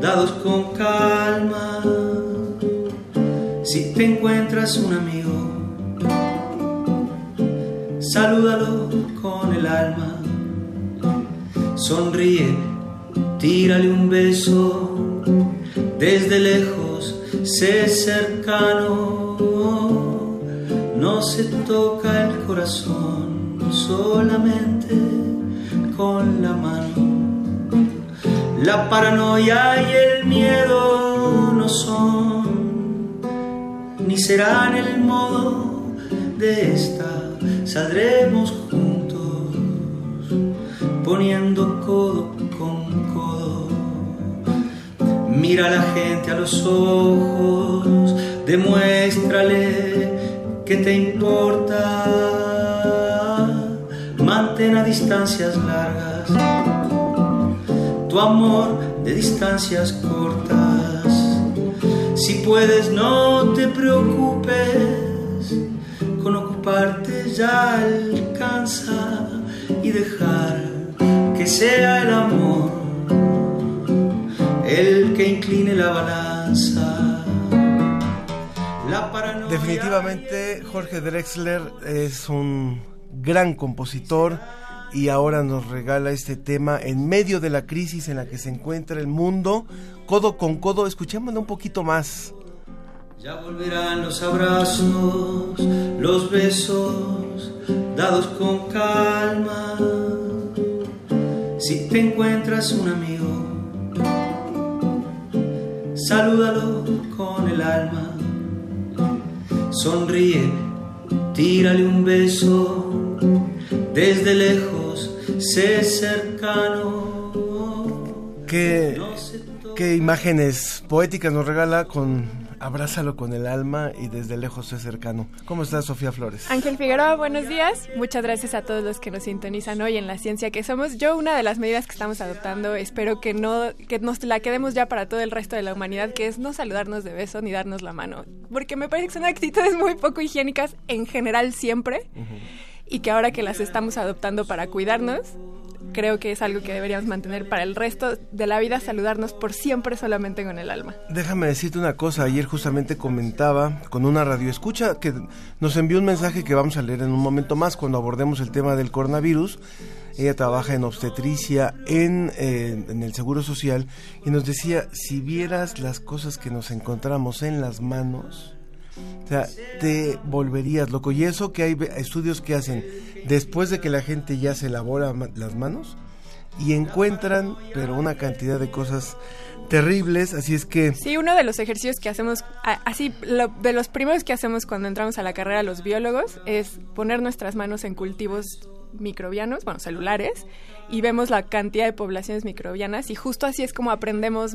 dados con calma. Si te encuentras un amigo, salúdalo con el alma. Sonríe, tírale un beso desde lejos, sé cercano. No se toca el corazón solamente con la mano. La paranoia y el miedo no son, ni serán el modo de esta. Saldremos juntos, poniendo codo con codo. Mira a la gente a los ojos, demuéstrale que te importa mantén a distancias largas tu amor de distancias cortas. Si puedes, no te preocupes, con ocuparte ya alcanza y dejar que sea el amor el que incline la balanza. La Definitivamente Jorge Drexler es un gran compositor y ahora nos regala este tema en medio de la crisis en la que se encuentra el mundo, codo con codo, escuchémoslo un poquito más. Ya volverán los abrazos, los besos dados con calma. Si te encuentras un amigo, salúdalo con el alma. Sonríe, tírale un beso desde lejos, sé cercano. ¿Qué, qué imágenes poéticas nos regala con Abrázalo con el alma y desde lejos sé cercano. ¿Cómo estás, Sofía Flores? Ángel Figueroa, buenos días. Muchas gracias a todos los que nos sintonizan hoy en la ciencia que somos. Yo, una de las medidas que estamos adoptando, espero que no que nos la quedemos ya para todo el resto de la humanidad, que es no saludarnos de beso ni darnos la mano. Porque me parece que son actitudes muy poco higiénicas en general siempre y que ahora que las estamos adoptando para cuidarnos, creo que es algo que deberíamos mantener para el resto de la vida, saludarnos por siempre solamente con el alma. Déjame decirte una cosa, ayer justamente comentaba con una radioescucha que nos envió un mensaje que vamos a leer en un momento más cuando abordemos el tema del coronavirus. Ella trabaja en obstetricia en, eh, en el Seguro Social y nos decía, si vieras las cosas que nos encontramos en las manos, o sea, te volverías loco. Y eso que hay estudios que hacen después de que la gente ya se elabora las manos y encuentran, pero una cantidad de cosas terribles, así es que... Sí, uno de los ejercicios que hacemos, así, de los primeros que hacemos cuando entramos a la carrera los biólogos, es poner nuestras manos en cultivos microbianos, bueno, celulares, y vemos la cantidad de poblaciones microbianas y justo así es como aprendemos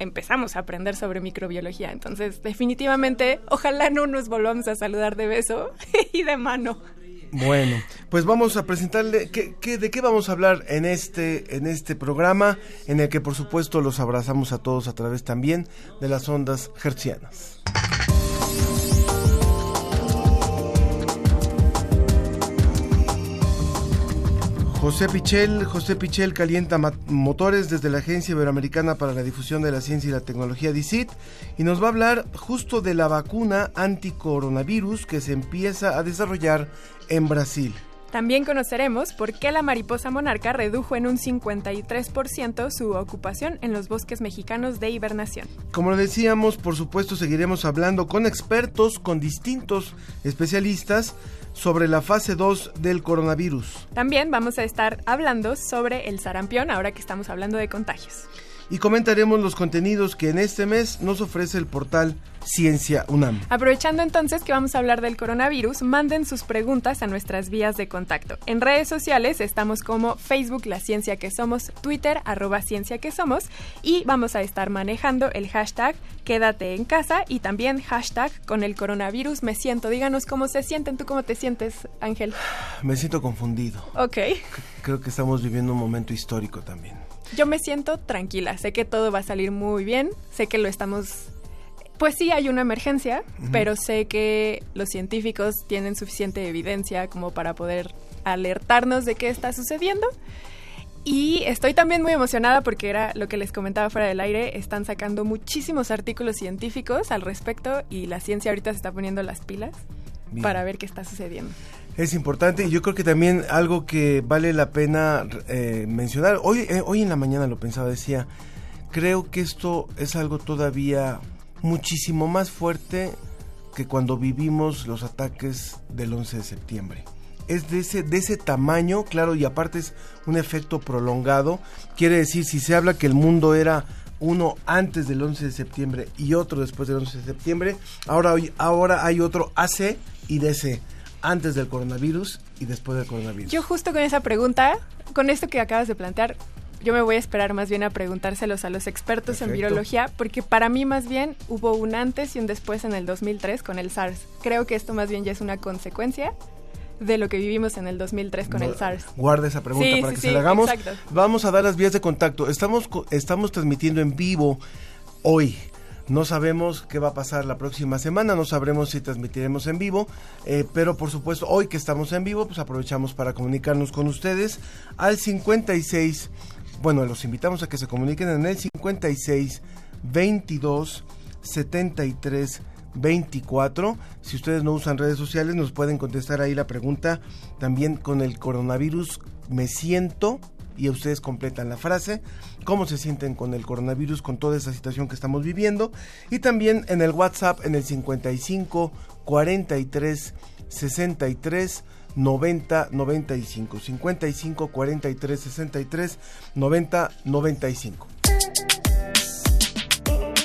empezamos a aprender sobre microbiología. Entonces, definitivamente, ojalá no nos volvamos a saludar de beso y de mano. Bueno, pues vamos a presentarle ¿qué, qué, de qué vamos a hablar en este en este programa en el que por supuesto los abrazamos a todos a través también de las ondas hertzianas. José Pichel, José Pichel calienta motores desde la Agencia Iberoamericana para la Difusión de la Ciencia y la Tecnología DICIT y nos va a hablar justo de la vacuna anticoronavirus que se empieza a desarrollar en Brasil. También conoceremos por qué la mariposa monarca redujo en un 53% su ocupación en los bosques mexicanos de hibernación. Como lo decíamos, por supuesto seguiremos hablando con expertos, con distintos especialistas sobre la fase 2 del coronavirus. También vamos a estar hablando sobre el sarampión, ahora que estamos hablando de contagios. y comentaremos los contenidos que en este mes nos ofrece el portal Ciencia UNAM. Aprovechando entonces que vamos a hablar del coronavirus, manden sus preguntas a nuestras vías de contacto. En redes sociales estamos como Facebook La Ciencia que Somos, Twitter arroba Ciencia que Somos y vamos a estar manejando el hashtag Quédate en casa y también hashtag con el coronavirus me siento. Díganos cómo se sienten, tú cómo te sientes, Ángel. Me siento confundido. Ok. Creo que estamos viviendo un momento histórico también. Yo me siento tranquila, sé que todo va a salir muy bien, sé que lo estamos pues sí hay una emergencia, pero sé que los científicos tienen suficiente evidencia como para poder alertarnos de qué está sucediendo. Y estoy también muy emocionada porque era lo que les comentaba fuera del aire, están sacando muchísimos artículos científicos al respecto y la ciencia ahorita se está poniendo las pilas para ver qué está sucediendo. Es importante y yo creo que también algo que vale la pena eh, mencionar, hoy, eh, hoy en la mañana lo pensaba, decía, creo que esto es algo todavía muchísimo más fuerte que cuando vivimos los ataques del 11 de septiembre. Es de ese, de ese tamaño, claro, y aparte es un efecto prolongado. Quiere decir, si se habla que el mundo era uno antes del 11 de septiembre y otro después del 11 de septiembre, ahora, ahora hay otro AC y DC, antes del coronavirus y después del coronavirus. Yo justo con esa pregunta, con esto que acabas de plantear, yo me voy a esperar más bien a preguntárselos a los expertos en virología, porque para mí más bien hubo un antes y un después en el 2003 con el SARS. Creo que esto más bien ya es una consecuencia de lo que vivimos en el 2003 con el SARS. Guarda esa pregunta para que se la hagamos. Vamos a dar las vías de contacto. Estamos, estamos transmitiendo en vivo hoy. No sabemos qué va a pasar la próxima semana, no sabremos si transmitiremos en vivo, eh, pero por supuesto hoy que estamos en vivo, pues aprovechamos para comunicarnos con ustedes al 56 bueno, los invitamos a que se comuniquen en el 56 22 73 24. Si ustedes no usan redes sociales, nos pueden contestar ahí la pregunta. También con el coronavirus me siento y ustedes completan la frase. ¿Cómo se sienten con el coronavirus, con toda esa situación que estamos viviendo? Y también en el WhatsApp en el 55 43 63 90 95 55 43 63 90 95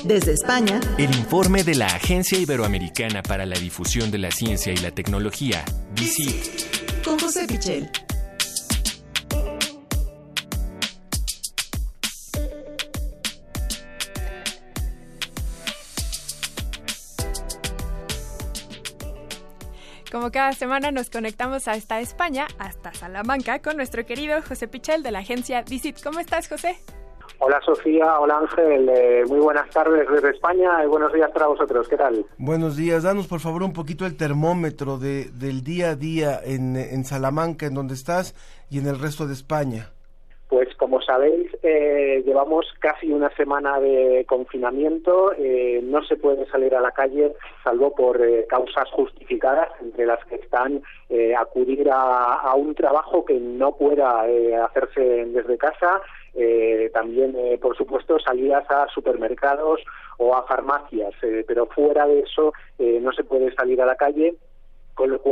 desde España, el informe de la Agencia Iberoamericana para la Difusión de la Ciencia y la Tecnología, DICIT, con José Pichel. Como cada semana nos conectamos hasta España, hasta Salamanca, con nuestro querido José Pichel de la agencia DICIT. ¿Cómo estás, José? Hola Sofía, hola Ángel, eh, muy buenas tardes desde España y buenos días para vosotros, ¿qué tal? Buenos días, danos por favor un poquito el termómetro de, del día a día en, en Salamanca, en donde estás, y en el resto de España. Pues como sabéis, eh, llevamos casi una semana de confinamiento. Eh, no se puede salir a la calle salvo por eh, causas justificadas, entre las que están acudir a, un trabajo que no pueda hacerse desde casa. también, por supuesto, salidas a supermercados o a farmacias. pero fuera de eso, no se puede salir a la calle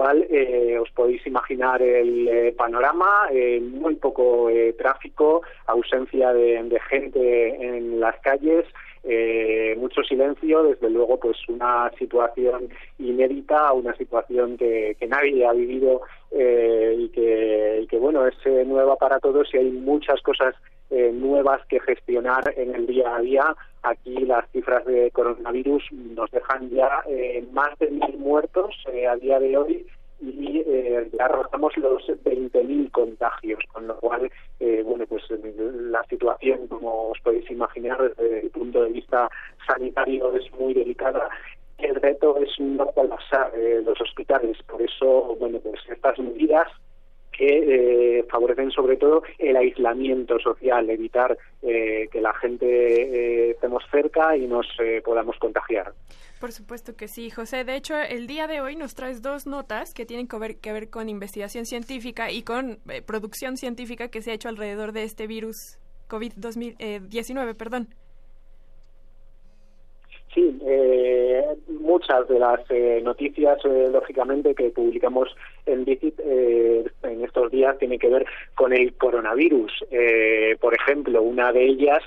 cual eh, os podéis imaginar el eh, panorama, eh, muy poco tráfico, ausencia de, gente en las calles, mucho silencio, desde luego pues una situación inédita, una situación que, nadie ha vivido y que, bueno es nueva para todos y hay muchas cosas nuevas que gestionar en el día a día. Aquí las cifras de coronavirus nos dejan ya más de mil muertos eh, a día de hoy y eh, ya rozamos los 20.000 contagios, con lo cual, bueno, pues la situación, como os podéis imaginar, desde el punto de vista sanitario es muy delicada el reto es no colapsar los hospitales. Por eso, bueno, pues estas medidas que eh, favorecen sobre todo el aislamiento social, evitar eh, que la gente eh, estemos cerca y nos podamos contagiar. Por supuesto que sí, José. De hecho, el día de hoy nos traes dos notas que tienen que ver, que ver con investigación científica y con producción científica que se ha hecho alrededor de este virus COVID-19, perdón. Sí, muchas de las eh, noticias, eh, lógicamente, que publicamos en Digit en estos días tienen que ver con el coronavirus. por ejemplo, una de ellas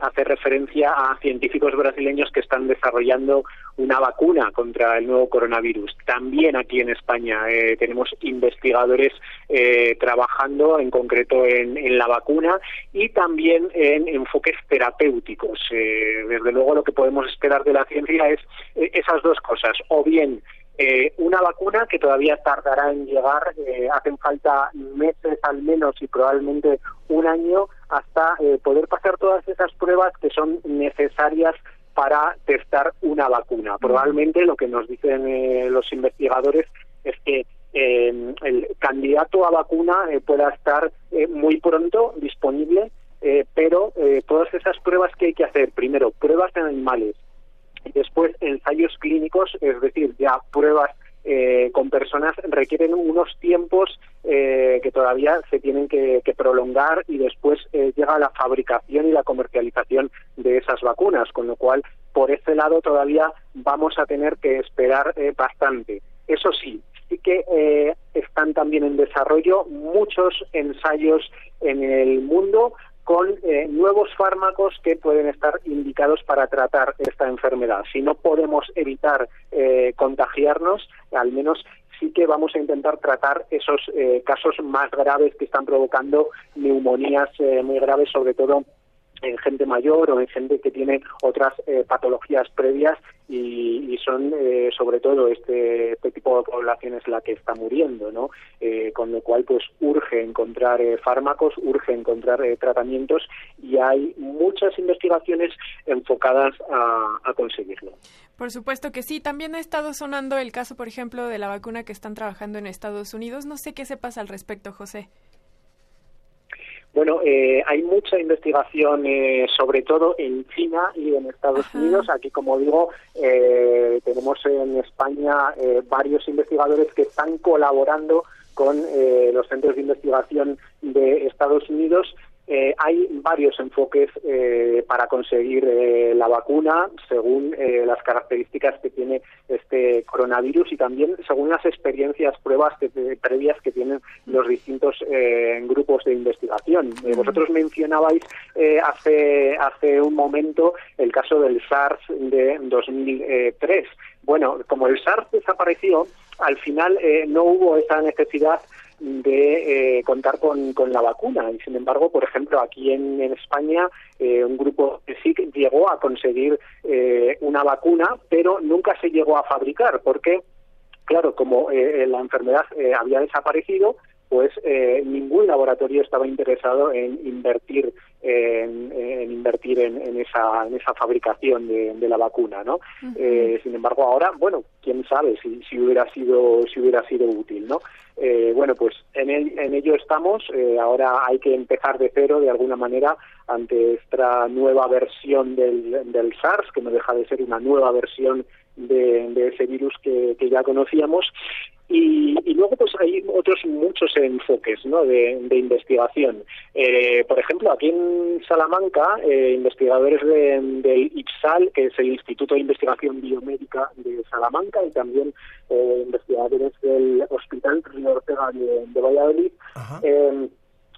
hace referencia a científicos brasileños que están desarrollando una vacuna contra el nuevo coronavirus. También aquí en España tenemos investigadores trabajando en concreto en, en, la vacuna y también en enfoques terapéuticos. desde luego lo que podemos esperar de la ciencia es eh, esas dos cosas, o bien eh, una vacuna que todavía tardará en llegar, eh, hacen falta meses al menos y probablemente un año hasta poder pasar todas esas pruebas que son necesarias para testar una vacuna. Probablemente lo que nos dicen los investigadores es que el candidato a vacuna pueda estar muy pronto disponible, pero todas esas pruebas que hay que hacer, primero, pruebas en animales, Después, ensayos clínicos, es decir, ya pruebas eh, con personas requieren unos tiempos eh, que todavía se tienen que, prolongar y después eh, llega la fabricación y la comercialización de esas vacunas, con lo cual por ese lado todavía vamos a tener que esperar bastante. Eso sí, sí que están también en desarrollo muchos ensayos en el mundo con eh, nuevos fármacos que pueden estar indicados para tratar esta enfermedad. Si no podemos evitar eh, contagiarnos, al menos sí que vamos a intentar tratar esos eh, casos más graves que están provocando neumonías muy graves, sobre todo en gente mayor o en gente que tiene otras patologías previas y, son eh, sobre todo este, este, tipo de poblaciones la que está muriendo, ¿no? Eh, con lo cual pues urge encontrar eh, fármacos, urge encontrar tratamientos y hay muchas investigaciones enfocadas a, a conseguirlo. Por supuesto que sí. También ha estado sonando el caso, por ejemplo, de la vacuna que están trabajando en Estados Unidos. No sé qué sepas al respecto, José. Bueno, eh, hay mucha investigación, eh, sobre todo en China y en Estados Unidos. Aquí, como digo, eh, tenemos en España varios investigadores que están colaborando con los centros de investigación de Estados Unidos eh, hay varios enfoques eh, para conseguir eh, la vacuna según las características que tiene este coronavirus y también según las experiencias, pruebas previas que tienen los distintos grupos de investigación. vosotros mencionabais hace, hace un momento el caso del SARS de 2003. Bueno, como el SARS desapareció, al final no hubo esa necesidad de eh, contar con, con, la vacuna. Y sin embargo, por ejemplo, aquí en, España, eh, un grupo de SIC llegó a conseguir eh, una vacuna, pero nunca se llegó a fabricar, porque, claro, como la enfermedad había desaparecido, pues ningún laboratorio estaba interesado en invertir en, invertir en, esa, en esa fabricación de, la vacuna, ¿no? Eh, sin embargo, ahora, bueno, quién sabe si, si hubiera sido si hubiera sido útil, ¿no? Eh, bueno, pues en, en ello estamos. Eh, ahora hay que empezar de cero de alguna manera ante esta nueva versión del, del SARS, que no deja de ser una nueva versión de, de ese virus que, que ya conocíamos y, y, luego pues hay otros muchos enfoques ¿no? de, de investigación. Eh, por ejemplo, aquí en Salamanca, eh, investigadores de, del IPSAL, que es el Instituto de Investigación Biomédica de Salamanca, y también eh, investigadores del Hospital Río Ortega de, de Valladolid, eh,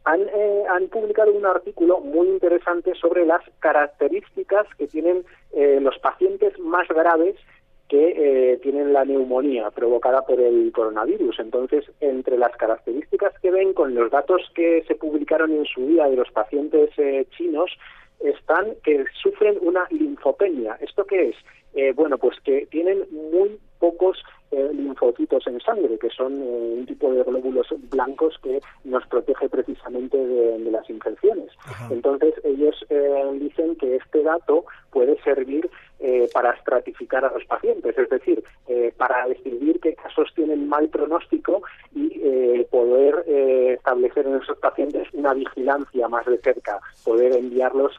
han, eh, han, publicado un artículo muy interesante sobre las características que tienen eh, los pacientes más graves que eh, tienen la neumonía provocada por el coronavirus. Entonces, entre las características que ven con los datos que se publicaron en su día de los pacientes eh, chinos, están que sufren una linfopenia. ¿Esto qué es? Eh, bueno, pues que tienen muy pocos linfocitos en sangre, que son un tipo de glóbulos blancos que nos protege precisamente de, las infecciones. Entonces, ellos dicen que este dato puede servir eh, para estratificar a los pacientes, es decir, eh, para decidir qué casos tienen mal pronóstico y eh, poder establecer en esos pacientes una vigilancia más de cerca, poder enviarlos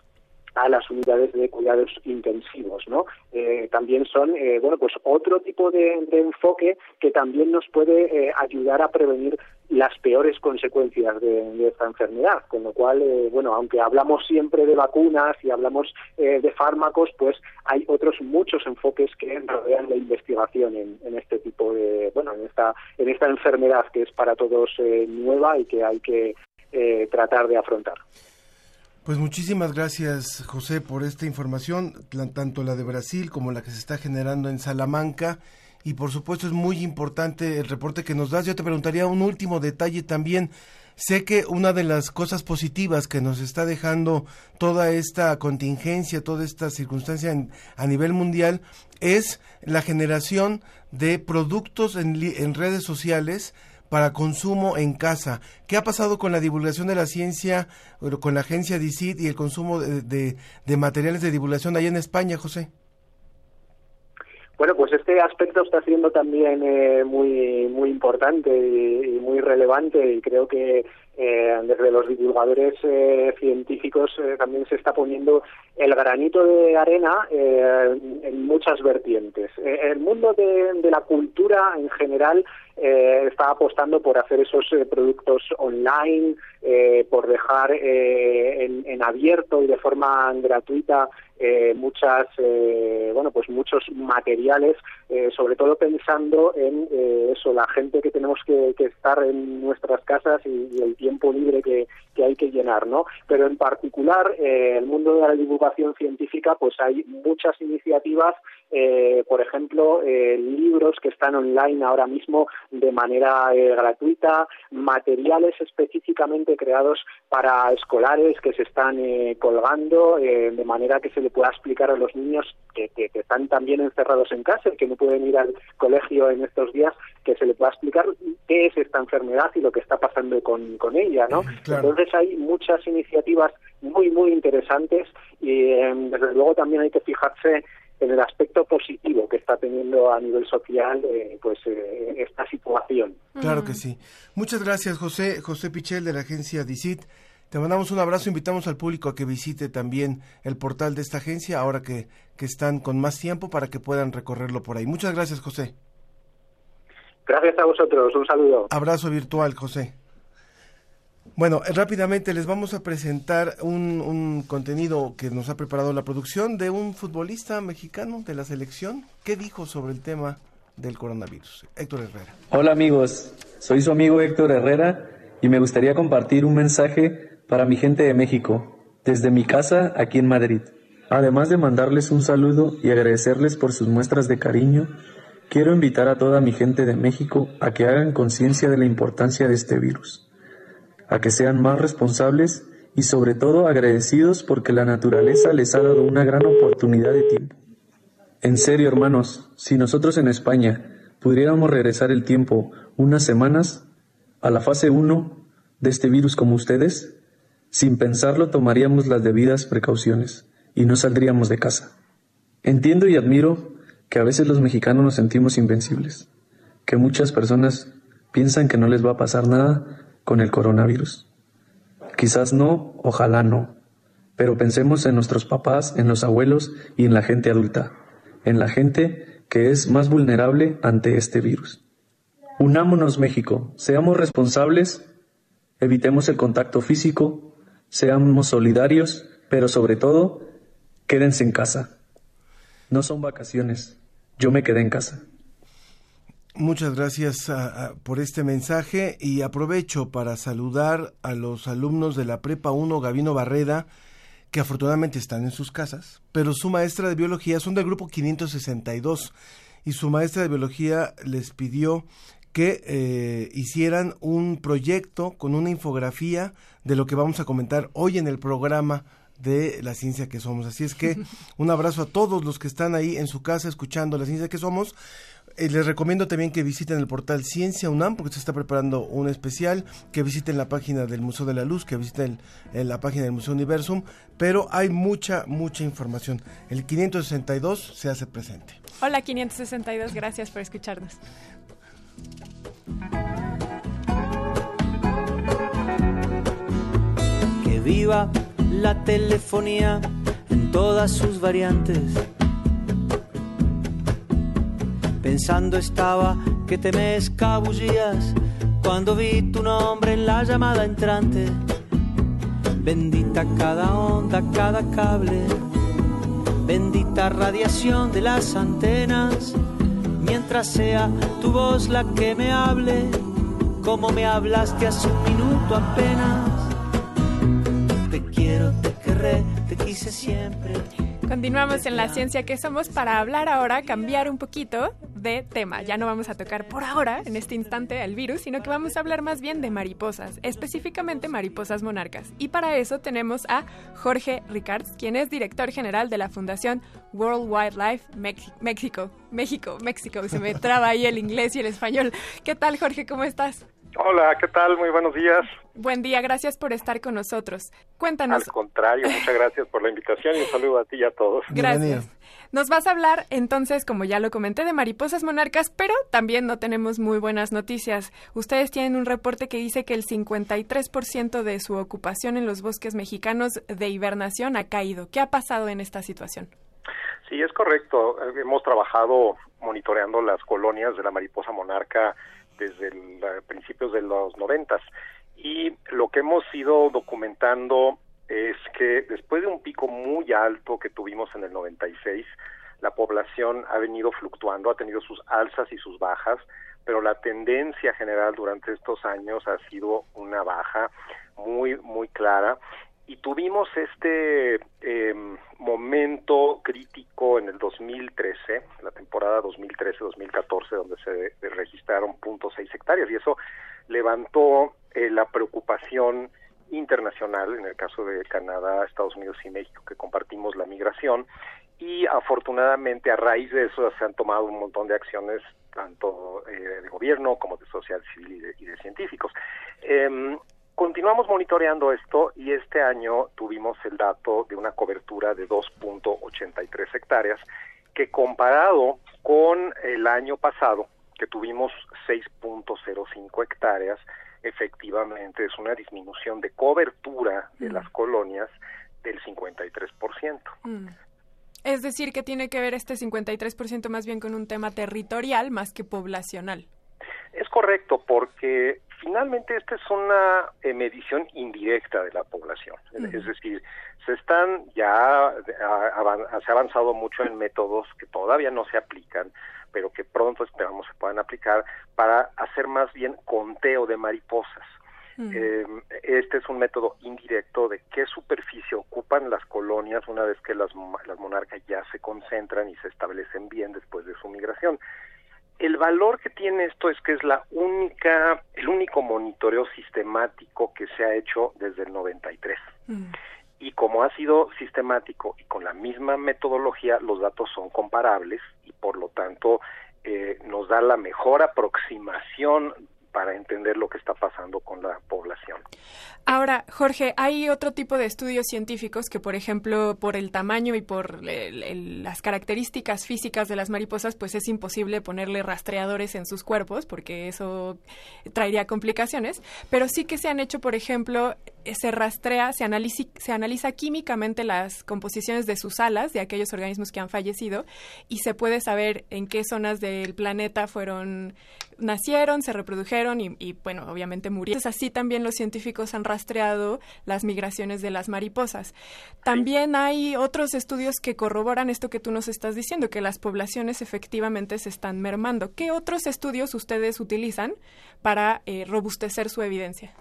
a las unidades de cuidados intensivos, ¿no? Eh, también son, eh, bueno, pues otro tipo de, enfoque que también nos puede ayudar a prevenir las peores consecuencias de, esta enfermedad, con lo cual, bueno, aunque hablamos siempre de vacunas y hablamos de fármacos, pues hay otros muchos enfoques que rodean la investigación en, en, este tipo de, bueno, en esta, en esta enfermedad que es para todos nueva y que hay que tratar de afrontar. Pues muchísimas gracias, José, por esta información, tanto la de Brasil como la que se está generando en Salamanca. Y por supuesto es muy importante el reporte que nos das. Yo te preguntaría un último detalle también. Sé que una de las cosas positivas que nos está dejando toda esta contingencia, toda esta circunstancia a nivel mundial es la generación de productos en, en redes sociales para consumo en casa. ¿Qué ha pasado con la divulgación de la ciencia, con la agencia DICIT y el consumo de, de, materiales de divulgación allá en España, José? Bueno, pues este aspecto está siendo también eh, muy muy importante y, muy relevante y creo que eh, desde los divulgadores eh, científicos también se está poniendo el granito de arena en muchas vertientes. el mundo de, la cultura en general eh, está apostando por hacer esos eh, productos online, eh, por dejar eh, en, en, abierto y de forma gratuita muchas, bueno, pues muchos materiales, sobre todo pensando en eso, la gente que tenemos que, estar en nuestras casas y, y el tiempo libre que, que, hay que llenar, ¿no? Pero en particular, el mundo de la divulgación científica, pues hay muchas iniciativas, por ejemplo, libros que están online ahora mismo de manera eh, gratuita, materiales específicamente creados para escolares que se están eh, colgando eh, de manera que se le pueda explicar a los niños que, que, están también encerrados en casa y que no pueden ir al colegio en estos días, que se le pueda explicar qué es esta enfermedad y lo que está pasando con, con ella, ¿no? Entonces hay muchas iniciativas muy, muy interesantes y desde luego también hay que fijarse en el aspecto positivo que está teniendo a nivel social eh, pues eh, esta situación. Claro que sí. Muchas gracias José José Pichel de la agencia DICIT. Te mandamos un abrazo, invitamos al público a que visite también el portal de esta agencia ahora que, que están con más tiempo para que puedan recorrerlo por ahí. Muchas gracias José. Gracias a vosotros, un saludo. Abrazo virtual José. Bueno, rápidamente les vamos a presentar un, contenido que nos ha preparado la producción de un futbolista mexicano de la selección. ¿Qué dijo sobre el tema del coronavirus? Héctor Herrera. Hola amigos, soy su amigo Héctor Herrera y me gustaría compartir un mensaje para mi gente de México, desde mi casa aquí en Madrid. Además de mandarles un saludo y agradecerles por sus muestras de cariño, quiero invitar a toda mi gente de México a que hagan conciencia de la importancia de este virus a que sean más responsables y sobre todo agradecidos porque la naturaleza les ha dado una gran oportunidad de tiempo. En serio, hermanos, si nosotros en España pudiéramos regresar el tiempo unas semanas a la fase 1 de este virus como ustedes, sin pensarlo tomaríamos las debidas precauciones y no saldríamos de casa. Entiendo y admiro que a veces los mexicanos nos sentimos invencibles, que muchas personas piensan que no les va a pasar nada con el coronavirus. Quizás no, ojalá no, pero pensemos en nuestros papás, en los abuelos y en la gente adulta, en la gente que es más vulnerable ante este virus. Unámonos México, seamos responsables, evitemos el contacto físico, seamos solidarios, pero sobre todo, quédense en casa. No son vacaciones, yo me quedé en casa. Muchas gracias por este mensaje y aprovecho para saludar a los alumnos de la Prepa 1 Gavino Barreda, que afortunadamente están en sus casas, pero su maestra de biología son del grupo 562 y su maestra de biología les pidió que eh, hicieran un proyecto con una infografía de lo que vamos a comentar hoy en el programa de la ciencia que somos. Así es que un abrazo a todos los que están ahí en su casa escuchando la ciencia que somos. Eh, les recomiendo también que visiten el portal Ciencia UNAM porque se está preparando un especial, que visiten la página del Museo de la Luz, que visiten la página del Museo Universum, pero hay mucha, mucha información. El 562 se hace presente. Hola 562, gracias por escucharnos. Que viva la telefonía en todas sus variantes. Pensando estaba que te me escabullías cuando vi tu nombre en la llamada entrante. Bendita cada onda, cada cable, bendita radiación de las antenas, mientras sea tu voz la que me hable, como me hablaste hace un minuto apenas. Te quiero, te querré, te quise siempre. Continuamos en la ciencia que somos para hablar ahora, cambiar un poquito de tema. Ya no vamos a tocar por ahora, en este instante, el virus, sino que vamos a hablar más bien de mariposas, específicamente mariposas monarcas. Y para eso tenemos a Jorge Ricards, quien es director general de la Fundación World Wildlife México. México, México, se me traba ahí el inglés y el español. ¿Qué tal, Jorge? ¿Cómo estás? Hola, ¿qué tal? Muy buenos días. Buen día, gracias por estar con nosotros. Cuéntanos. Al contrario, muchas gracias por la invitación y un saludo a ti y a todos. Gracias. Nos vas a hablar entonces, como ya lo comenté, de mariposas monarcas, pero también no tenemos muy buenas noticias. Ustedes tienen un reporte que dice que el 53% de su ocupación en los bosques mexicanos de hibernación ha caído. ¿Qué ha pasado en esta situación? Sí, es correcto. Hemos trabajado monitoreando las colonias de la mariposa monarca desde el, principios de los noventas y lo que hemos ido documentando es que después de un pico muy alto que tuvimos en el 96, la población ha venido fluctuando, ha tenido sus alzas y sus bajas, pero la tendencia general durante estos años ha sido una baja muy, muy clara. Y tuvimos este eh, momento crítico en el 2013, la temporada 2013-2014, donde se registraron .6 hectáreas y eso levantó eh, la preocupación internacional, en el caso de Canadá, Estados Unidos y México, que compartimos la migración, y afortunadamente a raíz de eso se han tomado un montón de acciones tanto eh, de gobierno como de social civil y de, científicos. Eh, continuamos monitoreando esto y este año tuvimos el dato de una cobertura de 2.83 hectáreas que comparado con el año pasado que tuvimos 6.05 hectáreas efectivamente es una disminución de cobertura de las colonias del 53%. Mm. Es decir, que tiene que ver este 53% más bien con un tema territorial más que poblacional. Es correcto, porque finalmente esta es una eh, medición indirecta de la población. Es decir, se están ya, se ha avanzado mucho en métodos que todavía no se aplican, pero que pronto esperamos se puedan aplicar para hacer más bien conteo de mariposas. Em, este es un método indirecto de qué superficie ocupan las colonias una vez que las, las monarcas ya se concentran y se establecen bien después de su migración el valor que tiene esto es que es la única, el único monitoreo sistemático que se ha hecho desde el 93. Mm. Y como ha sido sistemático y con la misma metodología, los datos son comparables por lo tanto eh, nos da la mejor aproximación para entender lo que está pasando con la población. Ahora, Jorge, hay otro tipo de estudios científicos que, por ejemplo, por el tamaño y por las características físicas de las mariposas, pues es imposible ponerle rastreadores en sus cuerpos porque eso traería complicaciones, pero sí que se han hecho, por ejemplo, se rastrea, se analiza, se analiza químicamente las composiciones de sus alas, de aquellos organismos que han fallecido, y se puede saber en qué zonas del planeta fueron nacieron, se reprodujeron y, bueno, obviamente murieron. así también los científicos han rastreado las migraciones de las mariposas. También hay otros estudios que corroboran esto que tú nos estás diciendo, que las poblaciones efectivamente se están mermando. ¿Qué otros estudios ustedes utilizan para eh, robustecer su evidencia?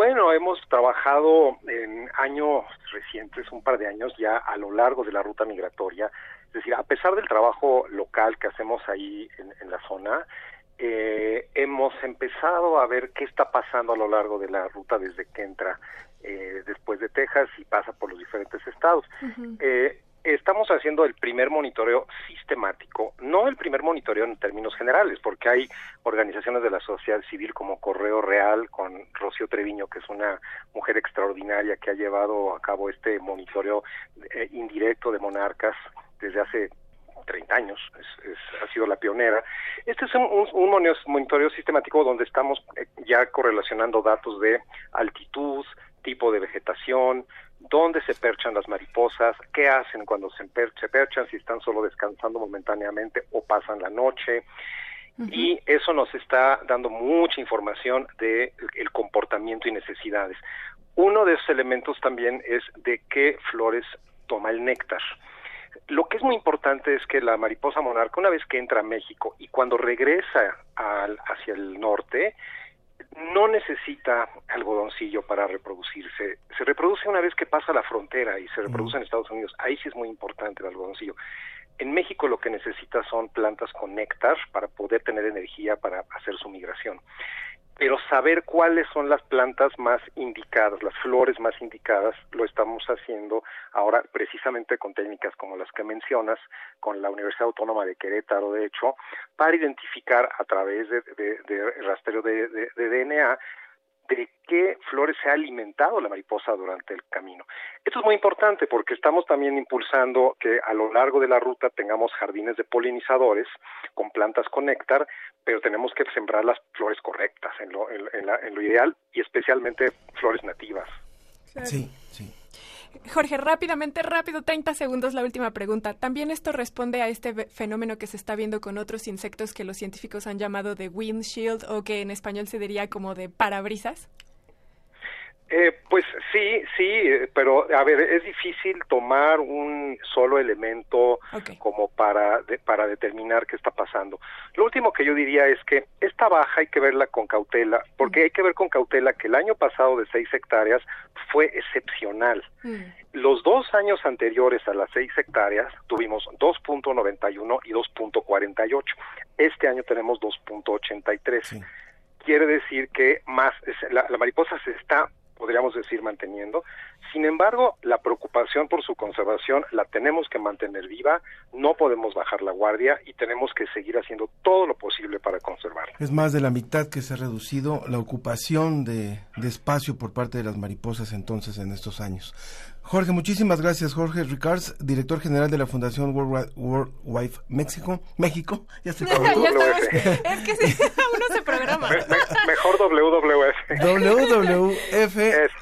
Bueno, hemos trabajado en años recientes, un par de años ya a lo largo de la ruta migratoria. Es decir, a pesar del trabajo local que hacemos ahí en la zona, eh, hemos empezado a ver qué está pasando a lo largo de la ruta desde que entra eh, después de Texas y pasa por los diferentes estados. eh, estamos haciendo el primer monitoreo sistemático, no el primer monitoreo en términos generales, porque hay organizaciones de la sociedad civil como Correo Real, con Rocío Treviño, que es una mujer extraordinaria que ha llevado a cabo este monitoreo eh, indirecto de monarcas desde hace 30 años, es, ha sido la pionera. Este es un, un, monitoreo sistemático donde estamos eh, ya correlacionando datos de altitud, tipo de vegetación, dónde se perchan las mariposas, qué hacen cuando se, perchan, si están solo descansando momentáneamente o pasan la noche. Y eso nos está dando mucha información de el comportamiento y necesidades. Uno de esos elementos también es de qué flores toma el néctar. Lo que es muy importante es que la mariposa monarca, una vez que entra a México y cuando regresa al, hacia el norte, no necesita algodoncillo para reproducirse. Se reproduce una vez que pasa la frontera y se reproduce en Estados Unidos. Ahí sí es muy importante el algodoncillo. En México lo que necesita son plantas con néctar para poder tener energía para hacer su migración pero saber cuáles son las plantas más indicadas, las flores más indicadas, lo estamos haciendo ahora precisamente con técnicas como las que mencionas, con la Universidad Autónoma de Querétaro, de hecho, para identificar a través de, de, rastreo de, de DNA de qué flores se ha alimentado la mariposa durante el camino. Esto es muy importante porque estamos también impulsando que a lo largo de la ruta tengamos jardines de polinizadores con plantas con néctar, pero tenemos que sembrar las flores correctas en lo, en, lo ideal y especialmente flores nativas. Sí, sí. Jorge, rápidamente, rápido, 30 segundos la última pregunta. ¿También esto responde a este fenómeno que se está viendo con otros insectos que los científicos han llamado de windshield o que en español se diría como de parabrisas? Eh, pues sí, sí, pero a ver, es difícil tomar un solo elemento como para, para determinar qué está pasando. Lo último que yo diría es que esta baja hay que verla con cautela, porque hay que ver con cautela que el año pasado de seis hectáreas fue excepcional. Mm. Los dos años anteriores a las seis hectáreas tuvimos 2.91 y 2.48. Este año tenemos 2.83. quiere decir que más la, la, mariposa se está podríamos decir, manteniendo. Sin embargo, la preocupación por su conservación la tenemos que mantener viva, no podemos bajar la guardia y tenemos que seguir haciendo todo lo posible para conservarla. Es más de la mitad que se ha reducido la ocupación de, de espacio por parte de las mariposas entonces en estos años. Jorge, muchísimas gracias. Jorge Ricards, director general de la Fundación World, World Wide México. México, ya se Es que sí, uno se programa. WWF. WWF.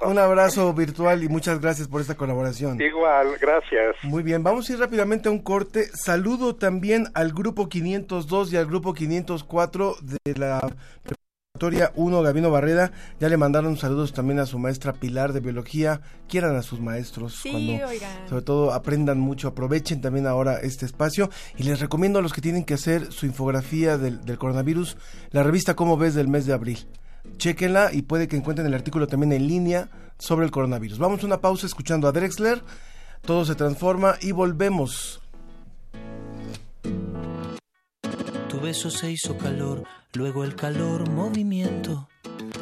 Un abrazo virtual y muchas gracias por esta colaboración. Igual, gracias. Muy bien, vamos a ir rápidamente a un corte. Saludo también al grupo 502 y al grupo 504 de la 1, Gabino Barreda, ya le mandaron saludos también a su maestra Pilar de Biología. Quieran a sus maestros. cuando, Sobre todo aprendan mucho, aprovechen también ahora este espacio. Y les recomiendo a los que tienen que hacer su infografía del, coronavirus, la revista Cómo ves del mes de abril. Chequenla y puede que encuentren el artículo también en línea sobre el coronavirus. Vamos a una pausa escuchando a Drexler. Todo se transforma y volvemos. Tu beso se hizo calor, luego el calor movimiento,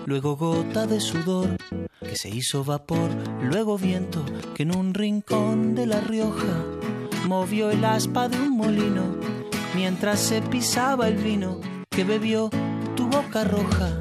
luego gota de sudor que se hizo vapor, luego viento que en un rincón de La Rioja movió el aspa de un molino mientras se pisaba el vino que bebió tu boca roja.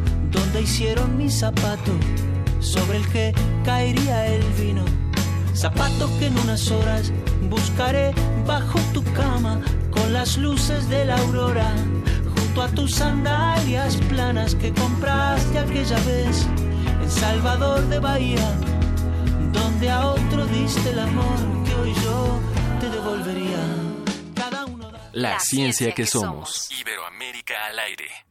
donde hicieron mi zapato sobre el que caería el vino zapato que en unas horas buscaré bajo tu cama con las luces de la aurora, junto a tus sandalias planas que compraste aquella vez en Salvador de Bahía, donde a otro diste el amor que hoy yo te devolvería. Cada uno La, ciencia, que, somos. Iberoamérica al aire.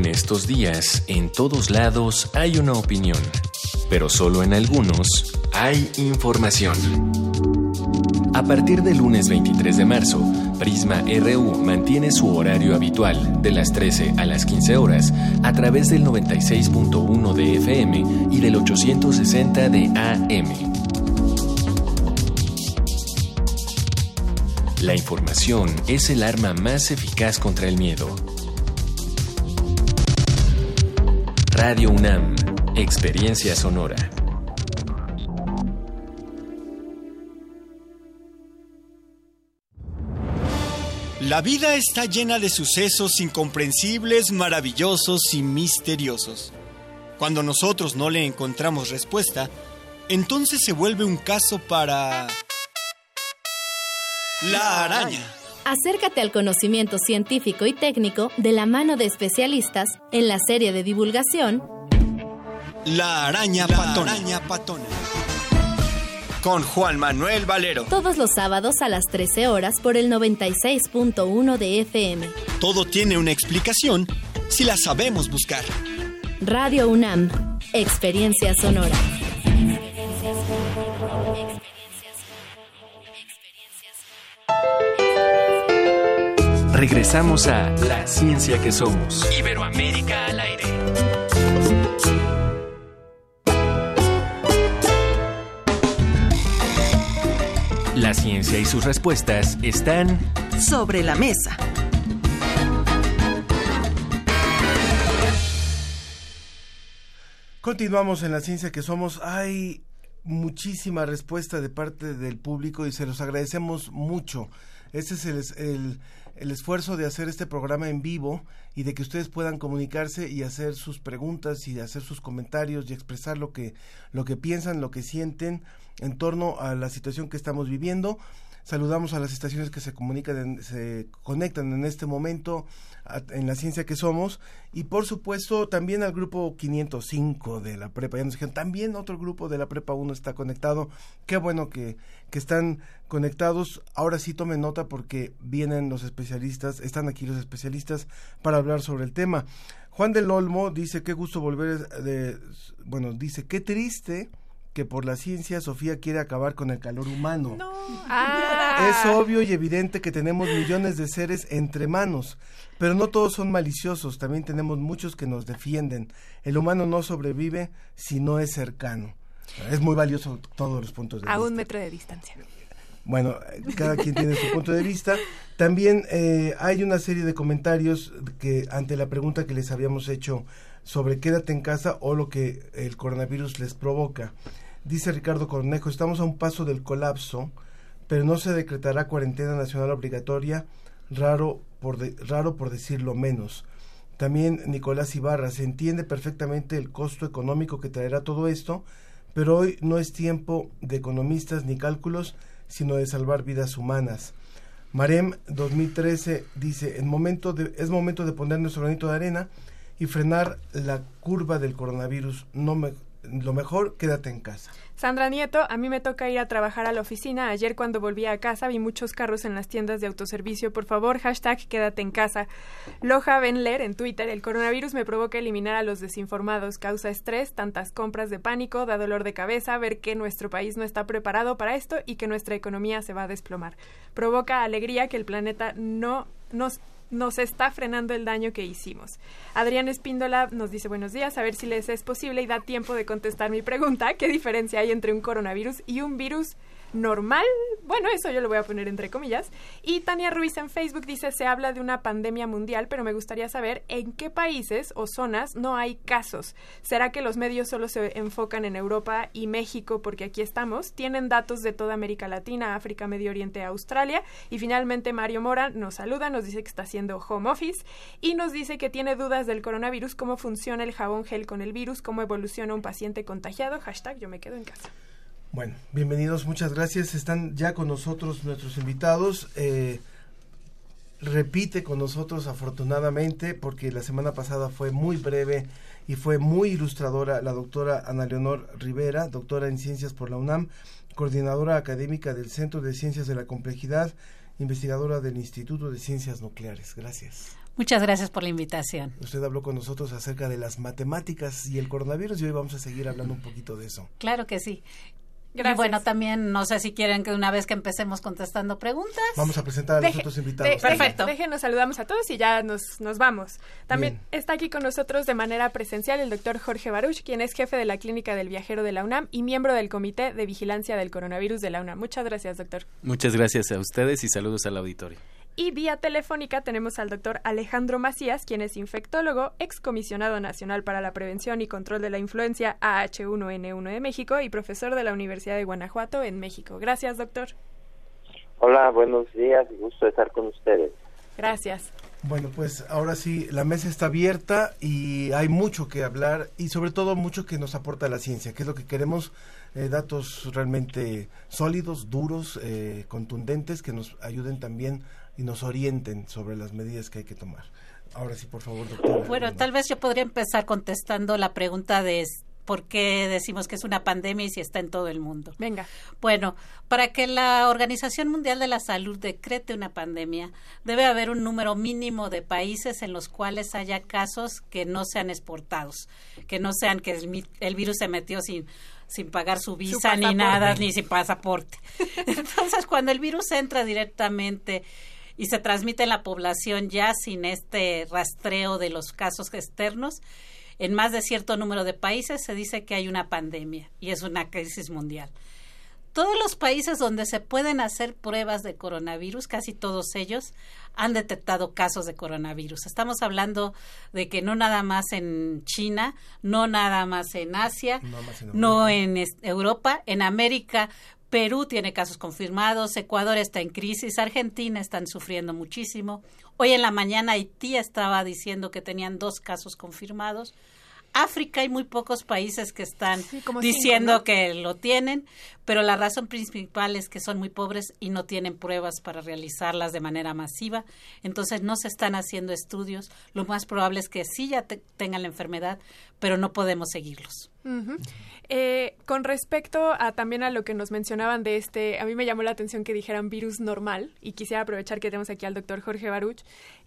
En estos días, en todos lados hay una opinión, pero solo en algunos hay información. A partir del lunes 23 de marzo, Prisma RU mantiene su horario habitual de las 13 a las 15 horas a través del 96.1 de FM y del 860 de AM. La información es el arma más eficaz contra el miedo. Radio UNAM, Experiencia Sonora. La vida está llena de sucesos incomprensibles, maravillosos y misteriosos. Cuando nosotros no le encontramos respuesta, entonces se vuelve un caso para... La araña. Acércate al conocimiento científico y técnico de la mano de especialistas en la serie de divulgación La araña patona. araña patona. Con Juan Manuel Valero. todos los sábados a las 13 horas por el 96.1 de FM. Todo tiene una explicación si la sabemos buscar. Radio UNAM, Experiencia Sonora. Regresamos a La Ciencia que Somos. Iberoamérica al aire. La ciencia y sus respuestas están Sobre la mesa. Continuamos en la ciencia que somos. Hay muchísima respuesta de parte del público y se los agradecemos mucho. Ese es el, es- el- el esfuerzo de hacer este programa en vivo y de que ustedes puedan comunicarse y hacer sus preguntas y hacer sus comentarios y expresar lo que, lo que piensan, lo que sienten en torno a la situación que estamos viviendo. Saludamos a las estaciones que se comunican, se conectan en este momento en la ciencia que somos y por supuesto también al grupo 505 de la prepa. Ya nos dijeron, también otro grupo de la prepa 1 está conectado. Qué bueno que, que están conectados. Ahora sí tomen nota porque vienen los especialistas, están aquí los especialistas para hablar sobre el tema. Juan del Olmo dice, qué gusto volver de... Bueno, dice, qué triste que por la ciencia Sofía quiere acabar con el calor humano. Ah. Es obvio y evidente que tenemos millones de seres entre manos, pero no todos son maliciosos, también tenemos muchos que nos defienden. El humano no sobrevive si no es cercano. Es muy valioso todos los puntos de A vista. un metro de distancia. Bueno, cada quien tiene su punto de vista. También eh, hay una serie de comentarios que ante la pregunta que les habíamos hecho sobre quédate en casa o lo que el coronavirus les provoca. Dice Ricardo Cornejo, estamos a un paso del colapso, pero no se decretará cuarentena nacional obligatoria, raro por, de- raro por decirlo menos. También Nicolás Ibarra, se entiende perfectamente el costo económico que traerá todo esto, pero hoy no es tiempo de economistas ni cálculos, sino de salvar vidas humanas. Marem 2013 dice, en momento de, es momento de poner nuestro granito de arena y frenar la curva del coronavirus. No me, lo mejor, quédate en casa. Sandra Nieto, a mí me toca ir a trabajar a la oficina. Ayer cuando volví a casa vi muchos carros en las tiendas de autoservicio. Por favor, hashtag quédate en casa. Loja Benler en Twitter, el coronavirus me provoca eliminar a los desinformados. Causa estrés, tantas compras de pánico, da dolor de cabeza, ver que nuestro país no está preparado para esto y que nuestra economía se va a desplomar. Provoca alegría que el planeta no nos nos está frenando el daño que hicimos. Adrián Espíndola nos dice buenos días, a ver si les es posible y da tiempo de contestar mi pregunta, ¿qué diferencia hay entre un coronavirus y un virus normal. Bueno, eso yo lo voy a poner entre comillas. Y Tania Ruiz en Facebook dice, se habla de una pandemia mundial, pero me gustaría saber en qué países o zonas no hay casos. ¿Será que los medios solo se enfocan en Europa y México porque aquí estamos? Tienen datos de toda América Latina, África, Medio Oriente, Australia. Y finalmente Mario Mora nos saluda, nos dice que está haciendo home office y nos dice que tiene dudas del coronavirus, cómo funciona el jabón gel con el virus, cómo evoluciona un paciente contagiado. Hashtag yo me quedo en casa. Bueno, bienvenidos, muchas gracias. Están ya con nosotros nuestros invitados. Eh, repite con nosotros afortunadamente porque la semana pasada fue muy breve y fue muy ilustradora la doctora Ana Leonor Rivera, doctora en ciencias por la UNAM, coordinadora académica del Centro de Ciencias de la Complejidad, investigadora del Instituto de Ciencias Nucleares. Gracias. Muchas gracias por la invitación. Usted habló con nosotros acerca de las matemáticas y el coronavirus y hoy vamos a seguir hablando un poquito de eso. Claro que sí. Y bueno, también no sé si quieren que una vez que empecemos contestando preguntas. Vamos a presentar a los otros invitados. perfecto. Déjenos saludamos a todos y ya nos, nos vamos. También está aquí con nosotros de manera presencial el doctor Jorge Baruch, quien es jefe de la Clínica del Viajero de la UNAM y miembro del Comité de Vigilancia del Coronavirus de la UNAM. Muchas gracias, doctor. Muchas gracias a ustedes y saludos al auditorio. Y vía telefónica tenemos al doctor Alejandro Macías, quien es infectólogo, excomisionado nacional para la prevención y control de la influencia AH1N1 de México y profesor de la Universidad de Guanajuato en México. Gracias, doctor. Hola, buenos días, gusto estar con ustedes. Gracias. Bueno, pues ahora sí, la mesa está abierta y hay mucho que hablar y sobre todo mucho que nos aporta la ciencia, que es lo que queremos, eh, datos realmente sólidos, duros, eh, contundentes, que nos ayuden también y nos orienten sobre las medidas que hay que tomar. Ahora sí, por favor, doctora. Bueno, tal vez yo podría empezar contestando la pregunta de por qué decimos que es una pandemia y si está en todo el mundo. Venga. Bueno, para que la Organización Mundial de la Salud decrete una pandemia, debe haber un número mínimo de países en los cuales haya casos que no sean exportados, que no sean que el, virus se metió sin sin pagar su visa ni nada, ni sin pasaporte. Entonces, cuando el virus entra directamente y se transmite en la población ya sin este rastreo de los casos externos, en más de cierto número de países se dice que hay una pandemia y es una crisis mundial. Todos los países donde se pueden hacer pruebas de coronavirus, casi todos ellos, han detectado casos de coronavirus. Estamos hablando de que no nada más en China, no nada más en Asia, no, en Europa, en América Perú tiene casos confirmados, Ecuador está en crisis, Argentina están sufriendo muchísimo. Hoy en la mañana Haití estaba diciendo que tenían dos casos confirmados. África hay muy pocos países que están diciendo que lo tienen, pero la razón principal es que son muy pobres y no tienen pruebas para realizarlas de manera masiva. Entonces no se están haciendo estudios. Lo más probable es que sí ya tengan la enfermedad, pero no podemos seguirlos. Eh, con respecto a también a lo que nos mencionaban de este, a mí me llamó la atención que dijeran virus normal y quisiera aprovechar que tenemos aquí al doctor Jorge Baruch.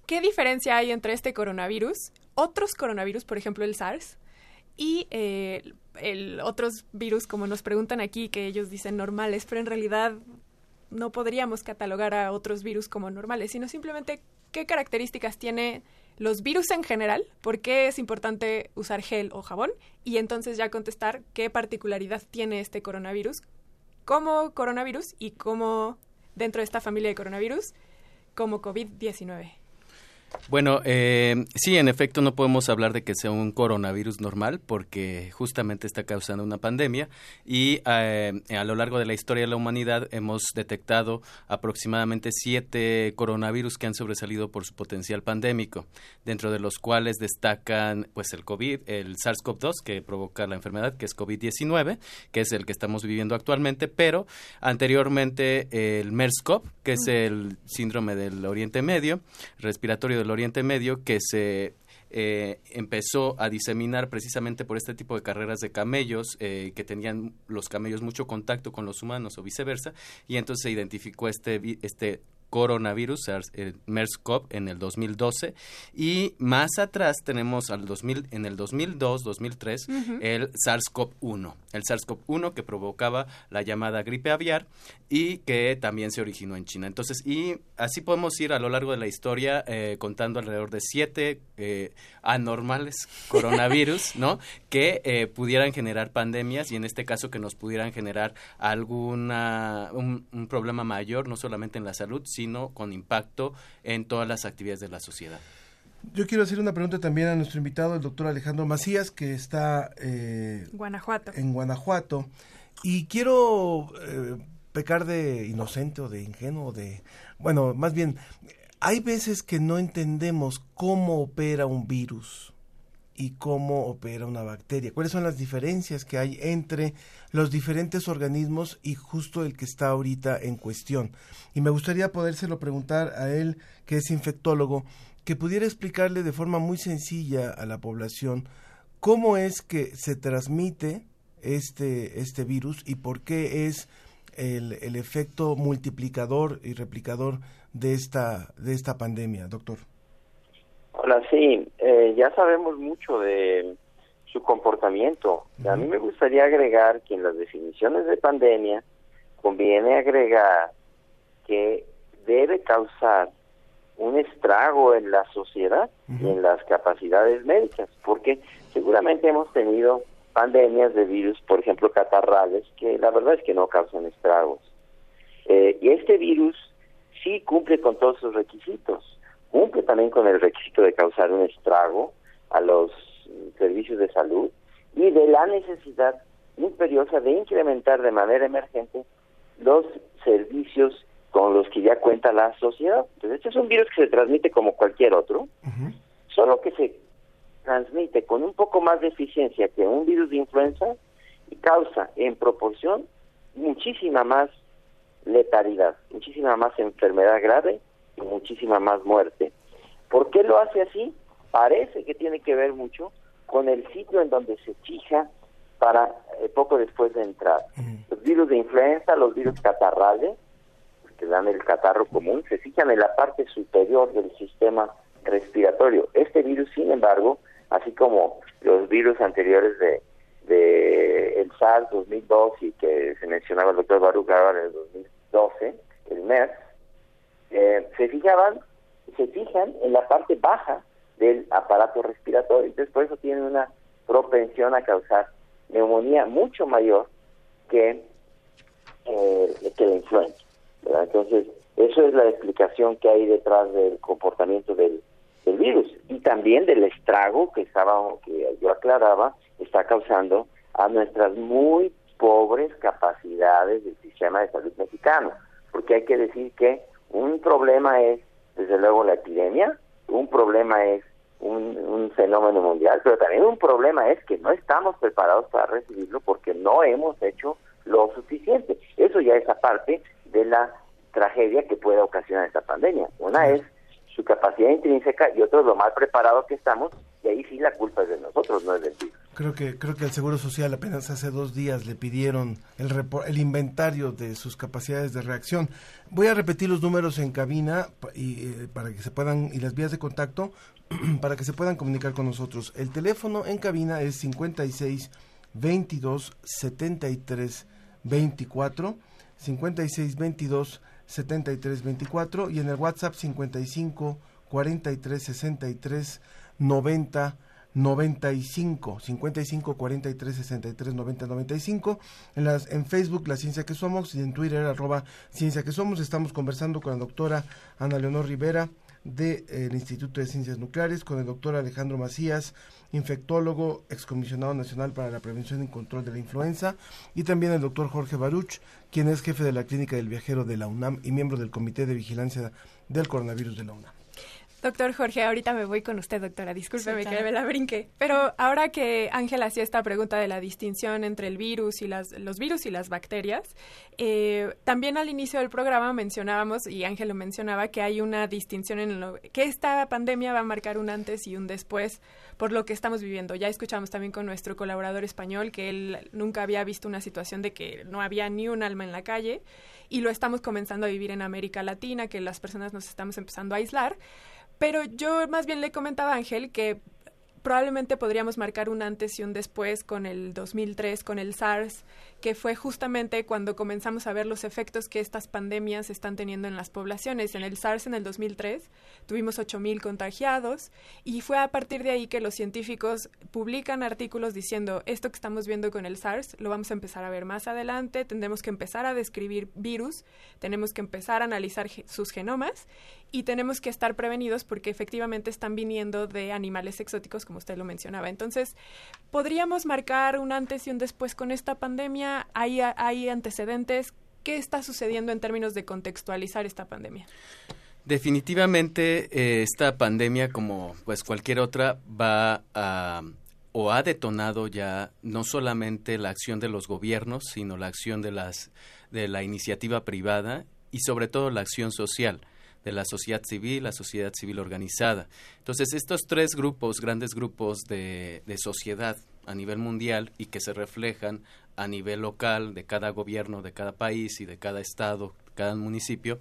¿Qué diferencia hay entre este coronavirus, otros coronavirus, por ejemplo el SARS, y eh, otros virus, como nos preguntan aquí, que ellos dicen normales, pero en realidad no podríamos catalogar a otros virus como normales, sino simplemente qué características tiene los virus en general, por qué es importante usar gel o jabón, y entonces ya contestar qué particularidad tiene este coronavirus como coronavirus y cómo dentro de esta familia de coronavirus como COVID-19. Bueno, eh, sí, en efecto no podemos hablar de que sea un coronavirus normal porque justamente está causando una pandemia y eh, a lo largo de la historia de la humanidad hemos detectado aproximadamente siete coronavirus que han sobresalido por su potencial pandémico, dentro de los cuales destacan pues el COVID, el SARS-CoV-2 que provoca la enfermedad, que es COVID-19, que es el que estamos viviendo actualmente, pero anteriormente el MERS-CoV, que es el síndrome del Oriente Medio, respiratorio del Oriente Medio que se eh, empezó a diseminar precisamente por este tipo de carreras de camellos eh, que tenían los camellos mucho contacto con los humanos o viceversa y entonces se identificó este este coronavirus, el MERS-CoV en el 2012 y más atrás tenemos al 2000 en el 2002, 2003 el SARS-CoV-1, el SARS-CoV-1 que provocaba la llamada gripe aviar y que también se originó en China. Entonces, y así podemos ir a lo largo de la historia eh, contando alrededor de siete eh, anormales coronavirus, ¿no? Que eh, pudieran generar pandemias y en este caso que nos pudieran generar alguna un, un problema mayor, no solamente en la salud, sino con impacto en todas las actividades de la sociedad. Yo quiero hacer una pregunta también a nuestro invitado, el doctor Alejandro Macías, que está Guanajuato. en Guanajuato. Y quiero pecar de inocente o de ingenuo, de... Bueno, más bien, hay veces que no entendemos cómo opera un virus y cómo opera una bacteria. ¿Cuáles son las diferencias que hay entre los diferentes organismos y justo el que está ahorita en cuestión? Y me gustaría podérselo preguntar a él, que es infectólogo, que pudiera explicarle de forma muy sencilla a la población cómo es que se transmite este, este virus y por qué es el, el efecto multiplicador y replicador de esta, de esta pandemia, doctor? Hola, sí, eh, ya sabemos mucho de su comportamiento. A mí me gustaría agregar que en las definiciones de pandemia conviene agregar que debe causar un estrago en la sociedad y en las capacidades médicas, porque seguramente hemos tenido pandemias de virus, por ejemplo, catarrales, que la verdad es que no causan estragos. Eh, y este virus sí cumple con todos sus requisitos. Cumple también con el requisito de causar un estrago a los servicios de salud y de la necesidad imperiosa de incrementar de manera emergente los servicios con los que ya cuenta la sociedad. Entonces, este es un virus que se transmite como cualquier otro, solo que se transmite con un poco más de eficiencia que un virus de influenza y causa en proporción muchísima más letalidad, muchísima más enfermedad grave y muchísima más muerte. ¿Por qué lo hace así? Parece que tiene que ver mucho con el sitio en donde se fija para eh, poco después de entrar. Los virus de influenza, los virus catarrales, que dan el catarro común, se fijan en la parte superior del sistema respiratorio. Este virus, sin embargo, así como los virus anteriores de, de el SARS 2002 y que se mencionaba el doctor Baruch en el 2012, el MERS, eh, se fijaban, se fijan en la parte baja del aparato respiratorio, entonces por eso tienen una propensión a causar neumonía mucho mayor que, eh, que la influenza. Entonces, eso es la explicación que hay detrás del comportamiento del, del virus. Y también del estrago que estaba que yo aclaraba está causando a nuestras muy pobres capacidades del sistema de salud mexicano. Porque hay que decir que un problema es desde luego la epidemia un problema es un, un fenómeno mundial pero también un problema es que no estamos preparados para recibirlo porque no hemos hecho lo suficiente. Eso ya es aparte de la tragedia que puede ocasionar esta pandemia. Una es su capacidad intrínseca y otro lo mal preparado que estamos y ahí sí la culpa es de nosotros, no es del virus. Creo que creo que el Seguro Social apenas hace dos días le pidieron el, el inventario de sus capacidades de reacción. Voy a repetir los números en cabina y eh, para que se puedan y las vías de contacto para que se puedan comunicar con nosotros. El teléfono en cabina es 56 22 73 24 56 22 7324 y en el WhatsApp 55 43 63 90 95 55 43 63 90 95 en las en Facebook La Ciencia que Somos y en Twitter arroba Ciencia que Somos estamos conversando con la doctora Ana Leonor Rivera del Instituto de Ciencias Nucleares, con el doctor Alejandro Macías, infectólogo, excomisionado nacional para la prevención y control de la influenza, y también el doctor Jorge Baruch, quien es jefe de la Clínica del Viajero de la UNAM y miembro del Comité de Vigilancia del Coronavirus de la UNAM. Doctor Jorge, ahorita me voy con usted, doctora. Discúlpeme que me la brinque. Pero ahora que Ángel hacía esta pregunta de la distinción entre el virus y las, los virus y las bacterias, eh, también al inicio del programa mencionábamos, y Ángel lo mencionaba, que hay una distinción en lo que esta pandemia va a marcar un antes y un después por lo que estamos viviendo. Ya escuchamos también con nuestro colaborador español que él nunca había visto una situación de que no había ni un alma en la calle y lo estamos comenzando a vivir en América Latina, que las personas nos estamos empezando a aislar. Pero yo más bien le comentaba a Ángel que probablemente podríamos marcar un antes y un después con el 2003, con el SARS, que fue justamente cuando comenzamos a ver los efectos que estas pandemias están teniendo en las poblaciones. En el SARS en el 2003 tuvimos 8.000 contagiados y fue a partir de ahí que los científicos publican artículos diciendo esto que estamos viendo con el SARS lo vamos a empezar a ver más adelante, tendremos que empezar a describir virus, tenemos que empezar a analizar sus genomas y tenemos que estar prevenidos porque efectivamente están viniendo de animales exóticos como usted lo mencionaba. Entonces, podríamos marcar un antes y un después con esta pandemia. ¿Hay, antecedentes? ¿Qué está sucediendo en términos de contextualizar esta pandemia? Definitivamente eh, esta pandemia, como pues cualquier otra, va a o ha detonado ya no solamente la acción de los gobiernos, sino la acción de las de la iniciativa privada y sobre todo la acción social de la sociedad civil, la sociedad civil organizada. Entonces, estos tres grupos, grandes grupos de, de sociedad a nivel mundial y que se reflejan a nivel local de cada gobierno, de cada país y de cada estado, cada municipio,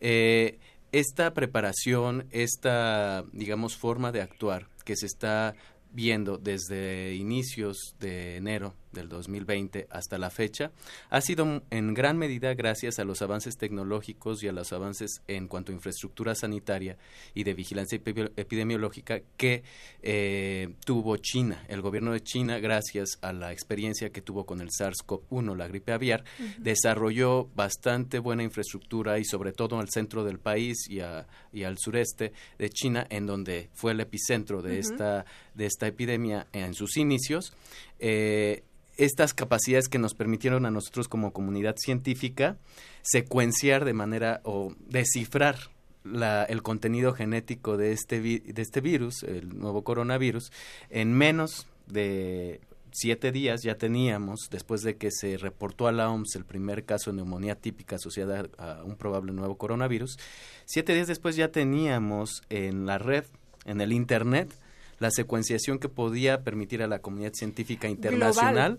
eh, esta preparación, esta, digamos, forma de actuar que se está viendo desde inicios de enero del 2020 hasta la fecha ha sido en gran medida gracias a los avances tecnológicos y a los avances en cuanto a infraestructura sanitaria y de vigilancia epidemiológica que eh, tuvo China. El gobierno de China, gracias a la experiencia que tuvo con el SARS-CoV-1, la gripe aviar, desarrolló bastante buena infraestructura y sobre todo al centro del país y, al sureste de China, en donde fue el epicentro de, esta, de esta epidemia en sus inicios. Eh, estas capacidades que nos permitieron a nosotros como comunidad científica secuenciar de manera o descifrar el contenido genético de este, de este virus, el nuevo coronavirus, en menos de siete días ya teníamos, después de que se reportó a la OMS el primer caso de neumonía típica asociada a un probable nuevo coronavirus, siete días después ya teníamos en la red, en el Internet, la secuenciación que podía permitir a la comunidad científica internacional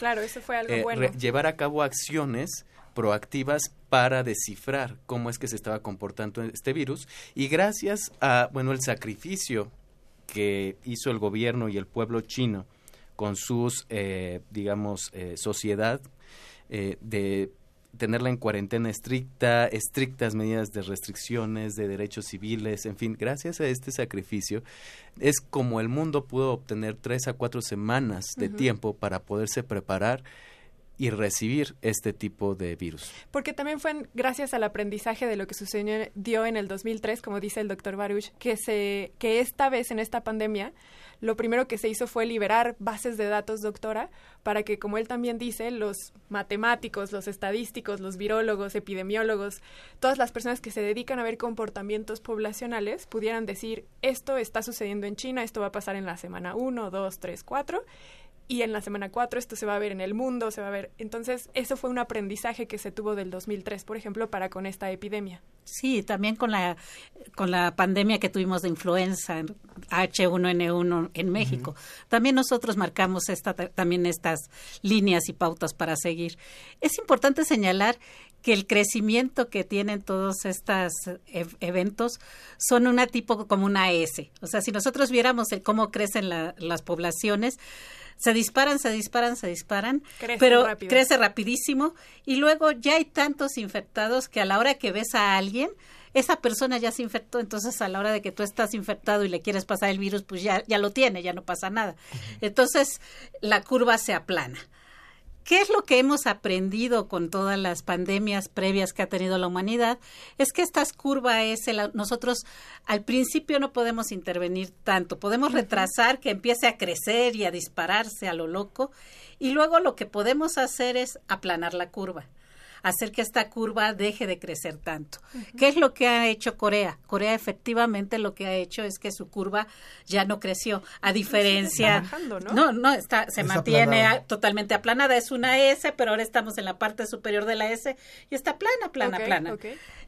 eh, llevar a cabo acciones proactivas para descifrar cómo es que se estaba comportando este virus. Y gracias a bueno el sacrificio que hizo el gobierno y el pueblo chino con sus eh, digamos eh, sociedad de tenerla en cuarentena estricta, estrictas medidas de restricciones, de derechos civiles, en fin, gracias a este sacrificio, es como el mundo pudo obtener tres a cuatro semanas de tiempo para poderse preparar y recibir este tipo de virus. Porque también fue gracias al aprendizaje de lo que sucedió en el 2003, como dice el doctor Baruch, que, se, que esta vez en esta pandemia lo primero que se hizo fue liberar bases de datos, doctora, para que, como él también dice, los matemáticos, los estadísticos, los virólogos, epidemiólogos, todas las personas que se dedican a ver comportamientos poblacionales pudieran decir, esto está sucediendo en China, esto va a pasar en la semana 1, 2, 3, 4 y en la semana 4 esto se va a ver en el mundo, se va a ver. Entonces, eso fue un aprendizaje que se tuvo del 2003, por ejemplo, para con esta epidemia. Sí, también con la con la pandemia que tuvimos de influenza H1N1 en México. También nosotros marcamos esta también estas líneas y pautas para seguir. Es importante señalar que el crecimiento que tienen todos estos eventos son una tipo como una S. O sea, si nosotros viéramos el cómo crecen las poblaciones, se disparan, se disparan, se disparan, pero crece rapidísimo y luego ya hay tantos infectados que a la hora que ves a alguien, esa persona ya se infectó, entonces a la hora de que tú estás infectado y le quieres pasar el virus, pues ya, ya lo tiene, ya no pasa nada. Entonces la curva se aplana. ¿Qué es lo que hemos aprendido con todas las pandemias previas que ha tenido la humanidad? Es que esta curva es, el, nosotros al principio no podemos intervenir tanto, podemos retrasar que empiece a crecer y a dispararse a lo loco y luego lo que podemos hacer es aplanar la curva. Hacer que esta curva deje de crecer tanto. ¿Qué es lo que ha hecho Corea? Corea efectivamente lo que ha hecho es que su curva ya no creció, a diferencia... ¿no? no, está, se mantiene totalmente aplanada. Es una S, pero ahora estamos en la parte superior de la S y está plana, plana, plana.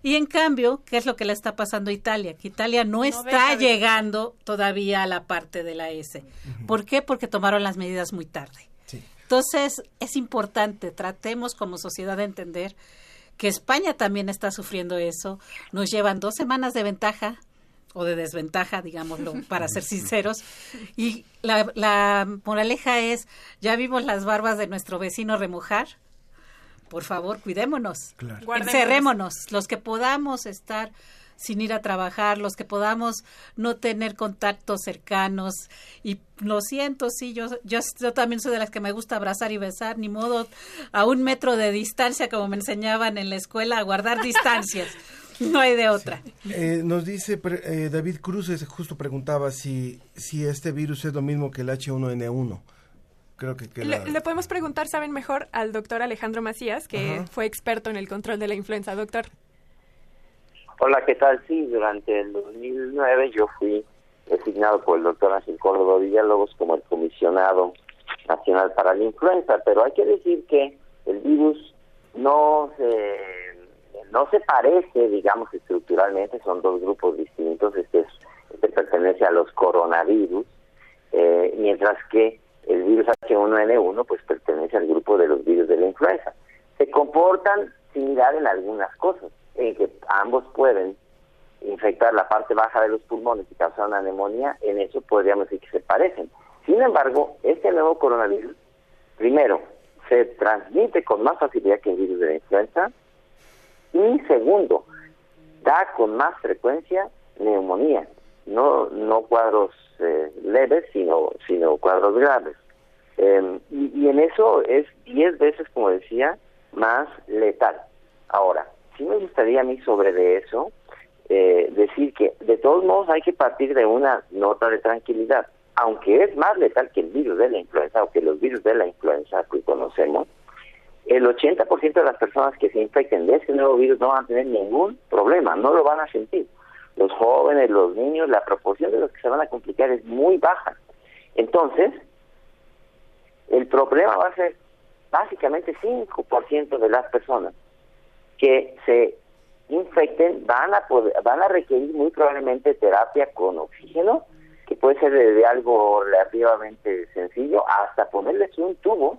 Y en cambio, ¿qué es lo que le está pasando a Italia? Que Italia no, está llegando todavía a la parte de la S. ¿Por qué? Porque tomaron las medidas muy tarde. Entonces, es importante, tratemos como sociedad de entender que España también está sufriendo eso. Nos llevan dos semanas de ventaja o de desventaja, digámoslo, para ser sinceros. Y la, la moraleja es, ya vimos las barbas de nuestro vecino remojar. Por favor, cuidémonos. Encerrémonos. Los que podamos estar sin ir a trabajar, los que podamos no tener contactos cercanos. Y lo siento, sí, yo, yo, yo también soy de las que me gusta abrazar y besar, ni modo a un metro de distancia, como me enseñaban en la escuela, a guardar distancias. No hay de otra. Eh, nos dice eh, David Cruz, justo preguntaba si, si este virus es lo mismo que el H1N1. Creo que, le, podemos preguntar, saben mejor, al doctor Alejandro Macías, que fue experto en el control de la influenza. Doctor. Hola, ¿qué tal? Sí, durante el 2009 yo fui designado por el doctor Ángel Córdoba Villalobos como el comisionado nacional para la influenza, pero hay que decir que el virus no se, no se parece, digamos, estructuralmente, son dos grupos distintos, este, este pertenece a los coronavirus, eh, mientras que el virus H1N1 pues pertenece al grupo de los virus de la influenza. Se comportan similar en algunas cosas en que ambos pueden infectar la parte baja de los pulmones y causar una neumonía, en eso podríamos decir que se parecen. Sin embargo, este nuevo coronavirus, primero, se transmite con más facilidad que el virus de la influenza y segundo, da con más frecuencia neumonía, no no cuadros eh, leves, sino sino cuadros graves. Em, y, en eso es 10 veces, como decía, más letal. Ahora, sí me gustaría a mí sobre de eso eh, decir que de todos modos hay que partir de una nota de tranquilidad. Aunque es más letal que el virus de la influenza o que los virus de la influenza que conocemos, el 80% de las personas que se infecten de ese nuevo virus no van a tener ningún problema, no lo van a sentir. Los jóvenes, los niños, la proporción de los que se van a complicar es muy baja. Entonces, el problema va a ser básicamente 5% de las personas que se infecten van a poder, van a requerir muy probablemente terapia con oxígeno, que puede ser desde algo relativamente sencillo hasta ponerles un tubo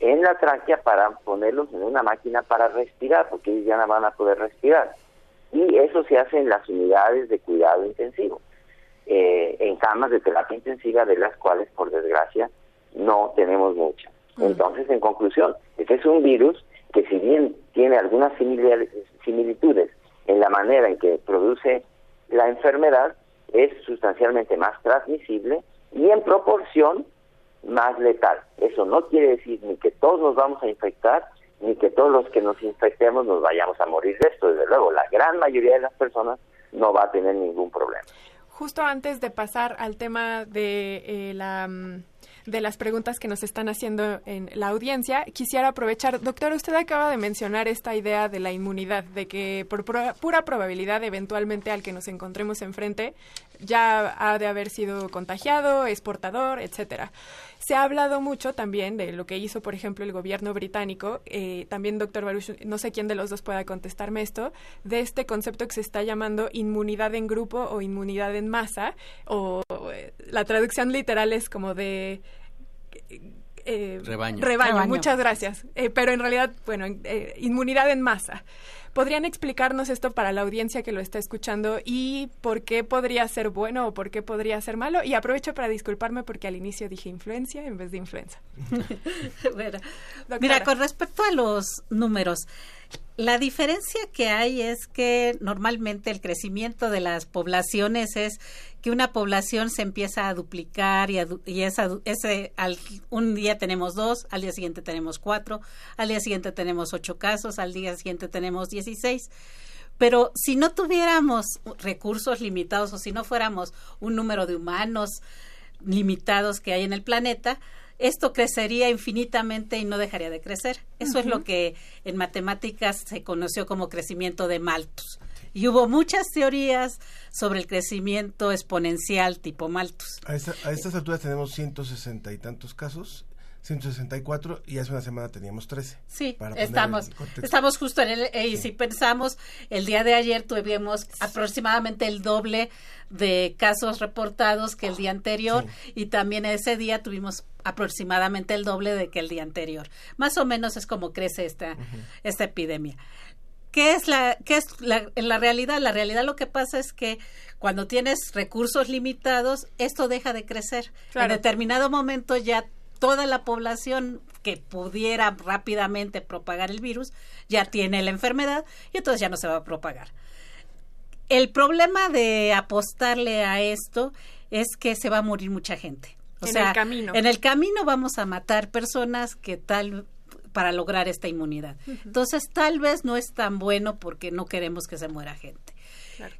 en la tráquea para ponerlos en una máquina para respirar, porque ellos ya no van a poder respirar. Y eso se hace en las unidades de cuidado intensivo, eh, en camas de terapia intensiva, de las cuales, por desgracia, no tenemos muchas. Mm. Entonces, en conclusión, este es un virus que si bien tiene algunas similitudes en la manera en que produce la enfermedad, es sustancialmente más transmisible y en proporción más letal. Eso no quiere decir ni que todos nos vamos a infectar, ni que todos los que nos infectemos nos vayamos a morir de esto. Desde luego, la gran mayoría de las personas no va a tener ningún problema. Justo antes de pasar al tema de eh, la mm, de las preguntas que nos están haciendo en la audiencia. Quisiera aprovechar, doctor, usted acaba de mencionar esta idea de la inmunidad, de que por pura probabilidad eventualmente al que nos encontremos enfrente ya ha de haber sido contagiado, exportador, etcétera. Se ha hablado mucho también de lo que hizo, por ejemplo, el gobierno británico, eh, también, doctor Baruch, no sé quién de los dos pueda contestarme esto, de este concepto que se está llamando inmunidad en grupo o inmunidad en masa, o eh, la traducción literal es como de... Eh, rebaño. rebaño. muchas gracias. pero en realidad, bueno, inmunidad en masa. ¿Podrían explicarnos esto para la audiencia que lo está escuchando y por qué podría ser bueno o por qué podría ser malo? Y aprovecho para disculparme porque al inicio dije influencia en vez de influenza. Mira, con respecto a los números, la diferencia que hay es que normalmente el crecimiento de las poblaciones es que una población se empieza a duplicar y, y ese, al, un día tenemos dos, al día siguiente tenemos cuatro, al día siguiente tenemos ocho casos, al día siguiente tenemos dieciséis. Pero si no tuviéramos recursos limitados o si no fuéramos un número de humanos limitados que hay en el planeta, esto crecería infinitamente y no dejaría de crecer. Eso es lo que en matemáticas se conoció como crecimiento de Malthus. Y hubo muchas teorías sobre el crecimiento exponencial tipo Malthus. A, a estas alturas tenemos 160 y tantos casos 164 y hace una semana teníamos 13. Sí, estamos, estamos justo en el, y si pensamos, el día de ayer tuvimos aproximadamente el doble de casos reportados que el día anterior y también ese día tuvimos aproximadamente el doble de que el día anterior. Más o menos es como crece esta, esta epidemia. ¿Qué es la, qué es la, en la realidad? La realidad lo que pasa es que cuando tienes recursos limitados, esto deja de crecer. En determinado momento ya toda la población que pudiera rápidamente propagar el virus ya tiene la enfermedad y entonces ya no se va a propagar. El problema de apostarle a esto es que se va a morir mucha gente. O en el camino. En el camino vamos a matar personas que tal para lograr esta inmunidad. Entonces, tal vez no es tan bueno porque no queremos que se muera gente.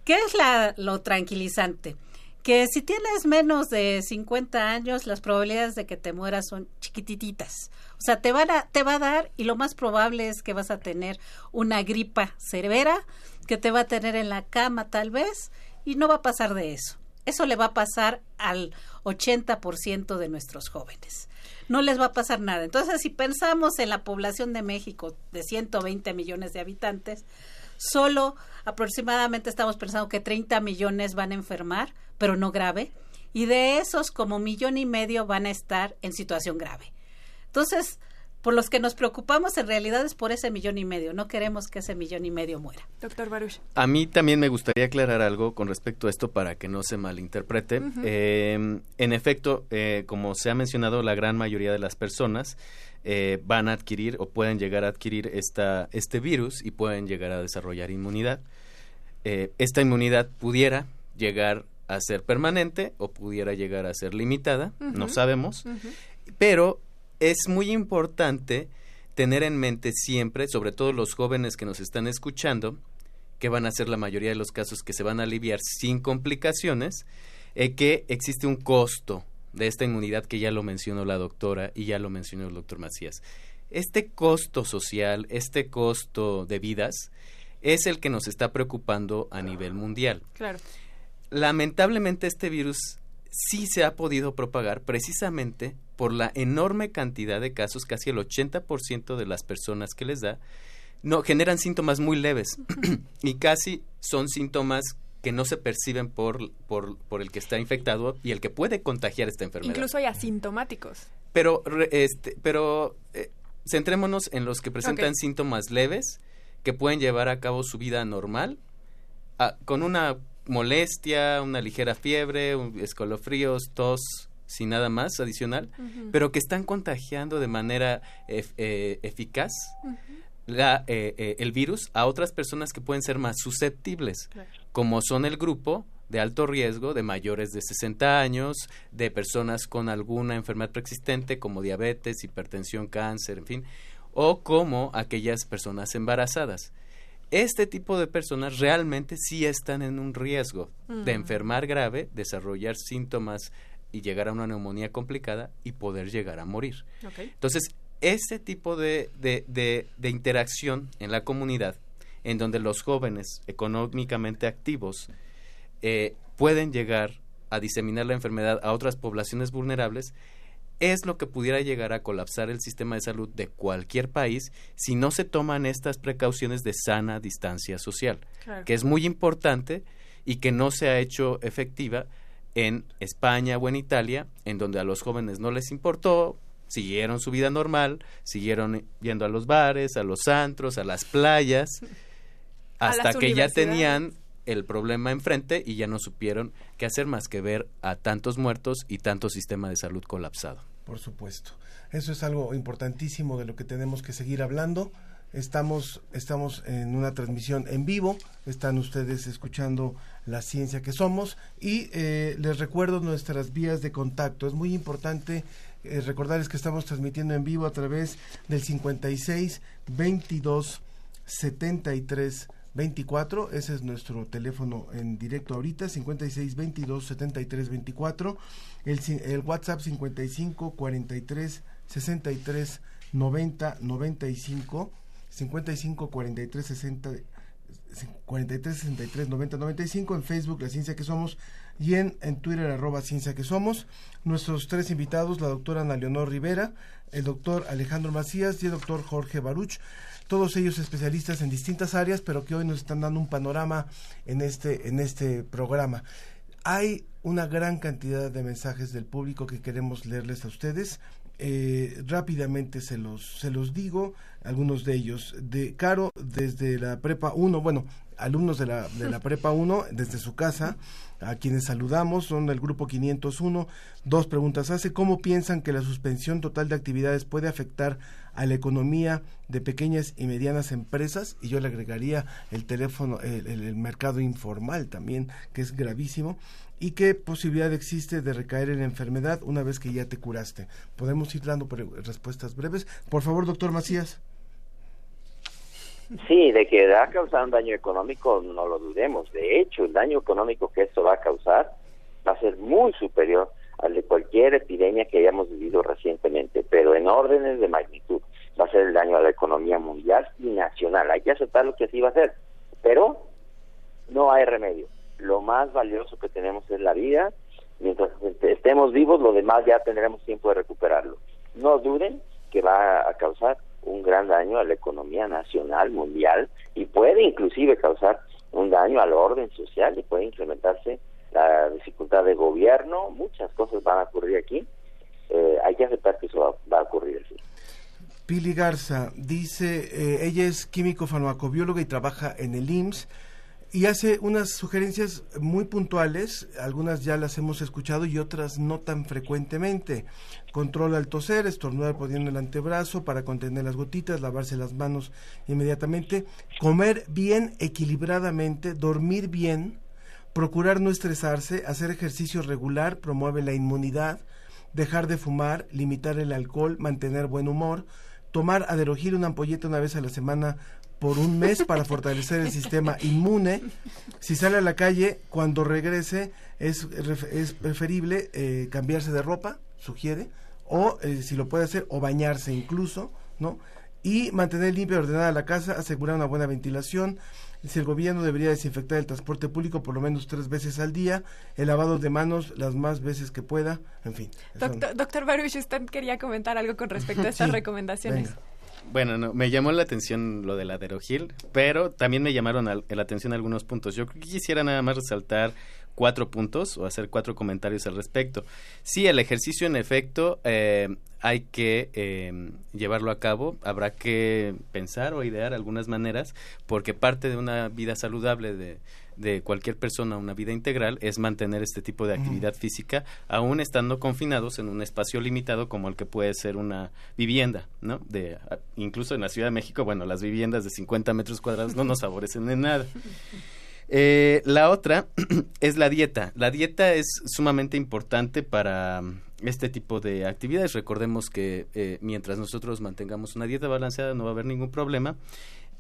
¿Qué es la, lo tranquilizante? Que si tienes menos de 50 años, las probabilidades de que te mueras son chiquititas. O sea, te, van a, te va a dar y lo más probable es que vas a tener una gripa severa, que te va a tener en la cama tal vez, y no va a pasar de eso. Eso le va a pasar al 80% de nuestros jóvenes. No les va a pasar nada. Entonces, si pensamos en la población de México de 120 millones de habitantes, solo aproximadamente estamos pensando que 30 millones van a enfermar, pero no grave, y de esos como millón y medio van a estar en situación grave. Entonces, por los que nos preocupamos en realidad es por ese millón y medio. No queremos que ese millón y medio muera. Doctor Baruch. A mí también me gustaría aclarar algo con respecto a esto para que no se malinterprete. Eh, en efecto, eh, como se ha mencionado, la gran mayoría de las personas eh, van a adquirir o pueden llegar a adquirir esta, este virus y pueden llegar a desarrollar inmunidad. esta inmunidad pudiera llegar a ser permanente o pudiera llegar a ser limitada, no sabemos, pero es muy importante tener en mente siempre, sobre todo los jóvenes que nos están escuchando, que van a ser la mayoría de los casos que se van a aliviar sin complicaciones, eh, que existe un costo de esta inmunidad que ya lo mencionó la doctora y ya lo mencionó el doctor Macías. Este costo social, este costo de vidas, es el que nos está preocupando a nivel mundial. Claro. Lamentablemente este virus sí se ha podido propagar precisamente por la enorme cantidad de casos, casi el 80% de las personas que les da, no generan síntomas muy leves y casi son síntomas que no se perciben por, por, por, el que está infectado y el que puede contagiar esta enfermedad. Incluso hay asintomáticos. Pero, este, pero eh, centrémonos en los que presentan síntomas leves que pueden llevar a cabo su vida normal ah, con una molestia, una ligera fiebre, escalofríos, tos, sin nada más adicional, pero que están contagiando de manera eh, eficaz la, eh, eh, el virus a otras personas que pueden ser más susceptibles, como son el grupo de alto riesgo de mayores de 60 años, de personas con alguna enfermedad preexistente como diabetes, hipertensión, cáncer, en fin, o como aquellas personas embarazadas este tipo de personas realmente sí están en un riesgo de enfermar grave, desarrollar síntomas y llegar a una neumonía complicada y poder llegar a morir. Entonces, ese tipo de, de, de, interacción en la comunidad, en donde los jóvenes económicamente activos eh, pueden llegar a diseminar la enfermedad a otras poblaciones vulnerables, es lo que pudiera llegar a colapsar el sistema de salud de cualquier país si no se toman estas precauciones de sana distancia social, que es muy importante y que no se ha hecho efectiva en España o en Italia, en donde a los jóvenes no les importó, siguieron su vida normal, siguieron yendo a los bares, a los antros, a las playas, hasta que ya tenían el problema enfrente y ya no supieron qué hacer más que ver a tantos muertos y tanto sistema de salud colapsado. Por supuesto. Eso es algo importantísimo de lo que tenemos que seguir hablando. Estamos, estamos en una transmisión en vivo, están ustedes escuchando la ciencia que somos y eh, les recuerdo nuestras vías de contacto. Es muy importante eh, recordarles que estamos transmitiendo en vivo a través del 56 22 73 24, ese es nuestro teléfono en directo ahorita, 56 22 73 24, el, el WhatsApp 55 43 63 90 95, 55 43 60 43 63 90 95 en Facebook La Ciencia que Somos y en, en Twitter arroba Ciencia que Somos. Nuestros tres invitados, la doctora Ana Leonor Rivera, el doctor Alejandro Macías y el doctor Jorge Baruch, todos ellos especialistas en distintas áreas, pero que hoy nos están dando un panorama en este, en este programa. Hay una gran cantidad de mensajes del público que queremos leerles a ustedes. Eh, rápidamente se los, se los digo, algunos de ellos. De Caro, desde la Prepa 1, bueno, alumnos de la, de la Prepa 1, desde su casa, a quienes saludamos, son del grupo 501. Dos preguntas hace, ¿cómo piensan que la suspensión total de actividades puede afectar a la economía de pequeñas y medianas empresas? Y yo le agregaría el teléfono, el, el mercado informal también, que es gravísimo y qué posibilidad existe de recaer en la enfermedad una vez que ya te curaste. Podemos ir dando respuestas breves. Por favor, doctor Macías. Sí, de que va a causar un daño económico, no lo dudemos. De hecho, el daño económico que esto va a causar va a ser muy superior al de cualquier epidemia que hayamos vivido recientemente, pero en órdenes de magnitud. Va a ser el daño a la economía mundial y nacional. Hay que aceptar lo que así va a ser, pero no hay remedio. Lo más valioso que tenemos es la vida. Mientras estemos vivos, lo demás ya tendremos tiempo de recuperarlo. No duden que va a causar un gran daño a la economía nacional, mundial, y puede inclusive causar un daño al orden social y puede incrementarse la dificultad de gobierno, muchas cosas van a ocurrir aquí. Eh, hay que aceptar que eso va, a ocurrir así. Pili Garza dice, eh, ella es químico farmacobióloga y trabaja en el IMSS y hace unas sugerencias muy puntuales, algunas ya las hemos escuchado y otras no tan frecuentemente. Controla el toser, estornudar poniendo el antebrazo para contener las gotitas, lavarse las manos inmediatamente, comer bien equilibradamente, dormir bien, procurar no estresarse, hacer ejercicio regular, promueve la inmunidad, dejar de fumar, limitar el alcohol, mantener buen humor, tomar aderogir una ampolleta una vez a la semana por un mes para fortalecer el sistema inmune. Si sale a la calle, cuando regrese, es, es preferible eh, cambiarse de ropa, sugiere, o eh, si lo puede hacer, o bañarse incluso, ¿no? Y mantener limpia y ordenada la casa, asegurar una buena ventilación. Si el gobierno debería desinfectar el transporte público por lo menos tres veces al día, el lavado de manos las más veces que pueda, en fin. Doctor, doctor Baruch, usted quería comentar algo con respecto a estas recomendaciones. Bueno, no, me llamó la atención lo del aderogil, pero también me llamaron la atención algunos puntos. Yo quisiera nada más resaltar cuatro puntos o hacer cuatro comentarios al respecto. Sí, el ejercicio en efecto eh, hay que eh, llevarlo a cabo, habrá que pensar o idear algunas maneras, porque parte de una vida saludable de de cualquier persona una vida integral es mantener este tipo de actividad física aún estando confinados en un espacio limitado como el que puede ser una vivienda, ¿no? De incluso en la Ciudad de México, bueno, las viviendas de 50 metros cuadrados no nos favorecen en nada. Eh, la otra es la dieta. La dieta es sumamente importante para este tipo de actividades. Recordemos que eh, mientras nosotros mantengamos una dieta balanceada no va a haber ningún problema.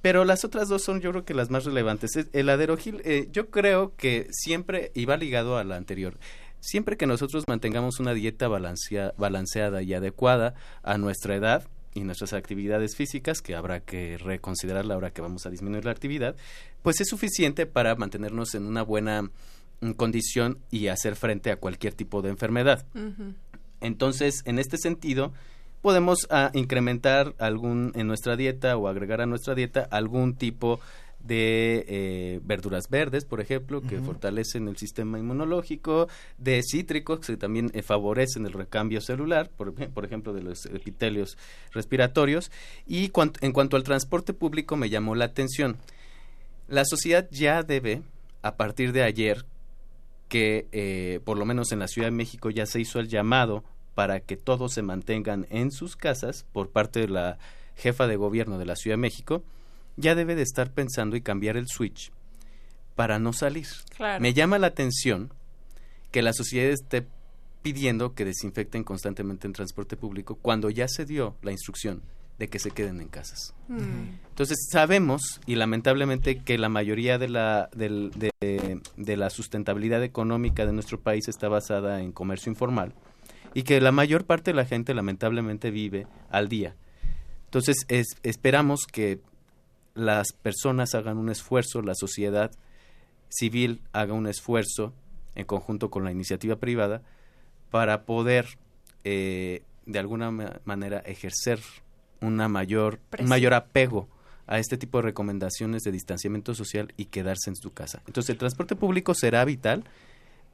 Pero las otras dos son yo creo que las más relevantes. El aderogil, eh, yo creo que siempre, y va ligado a la anterior, siempre que nosotros mantengamos una dieta balanceada y adecuada a nuestra edad y nuestras actividades físicas, que habrá que reconsiderar la hora que vamos a disminuir la actividad, pues es suficiente para mantenernos en una buena mm, condición y hacer frente a cualquier tipo de enfermedad. Entonces, en este sentido, podemos ah, incrementar algún en nuestra dieta o agregar a nuestra dieta algún tipo de eh, verduras verdes, por ejemplo, que fortalecen el sistema inmunológico, de cítricos que también eh, favorecen el recambio celular, por, por, ejemplo, de los epitelios respiratorios. Y en cuanto al transporte público, me llamó la atención. La sociedad ya debe, a partir de ayer, que eh, por lo menos en la Ciudad de México ya se hizo el llamado para que todos se mantengan en sus casas por parte de la jefa de gobierno de la Ciudad de México, ya debe de estar pensando y cambiar el switch para no salir. Me llama la atención que la sociedad esté pidiendo que desinfecten constantemente en transporte público cuando ya se dio la instrucción de que se queden en casas. Entonces sabemos y lamentablemente que la mayoría de la, del- de, de la sustentabilidad económica de nuestro país está basada en comercio informal y que la mayor parte de la gente lamentablemente vive al día. Entonces es- esperamos que las personas hagan un esfuerzo, la sociedad civil haga un esfuerzo en conjunto con la iniciativa privada para poder eh, de alguna ma- manera ejercer una mayor, un mayor apego a este tipo de recomendaciones de distanciamiento social y quedarse en su casa. Entonces el transporte público será vital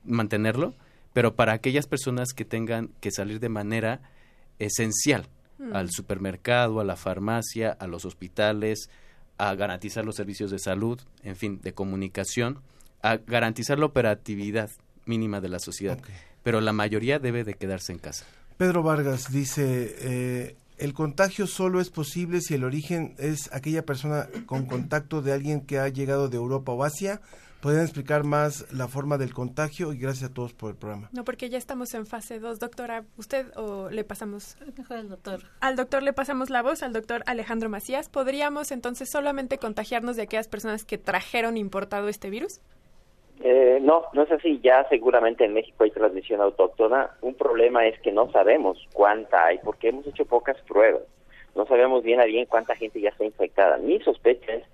mantenerlo, pero para aquellas personas que tengan que salir de manera esencial Mm. al supermercado, a la farmacia, a los hospitales, a garantizar los servicios de salud, en fin, de comunicación, a garantizar la operatividad mínima de la sociedad. Pero la mayoría debe de quedarse en casa. Pedro Vargas dice, eh, el contagio solo es posible si el origen es aquella persona con contacto de alguien que ha llegado de Europa o Asia. ¿Podrían explicar más la forma del contagio? Y gracias a todos por el programa. No, porque ya estamos en fase 2. Doctora, ¿usted o le pasamos? Mejor el doctor. Al doctor le pasamos la voz, al doctor Alejandro Macías. ¿Podríamos entonces solamente contagiarnos de aquellas personas que trajeron importado este virus? Eh, no, no es así. Ya seguramente en México hay transmisión autóctona. Un problema es que no sabemos cuánta hay porque hemos hecho pocas pruebas. No sabemos bien a bien cuánta gente ya está infectada. Mi sospecha es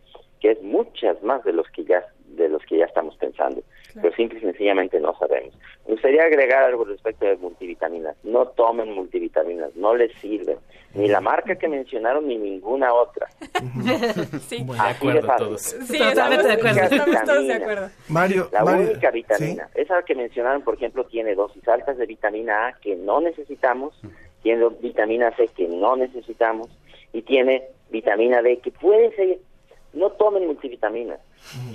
que es muchas más de los que ya de los que ya estamos pensando. Pero simple y sencillamente no sabemos. Me gustaría agregar algo respecto de multivitaminas. No tomen multivitaminas, no les sirven. Ni la marca que mencionaron ni ninguna otra. sí, de Así de acuerdo todos. Sí, La estamos de única acuerdo. Estamos todos de vitamina- acuerdo. Mario, La Mario, única vitamina, esa que mencionaron, por ejemplo, tiene dosis altas de vitamina A que no necesitamos, tiene vitamina C que no necesitamos y tiene vitamina D que puede ser. No tomen multivitaminas.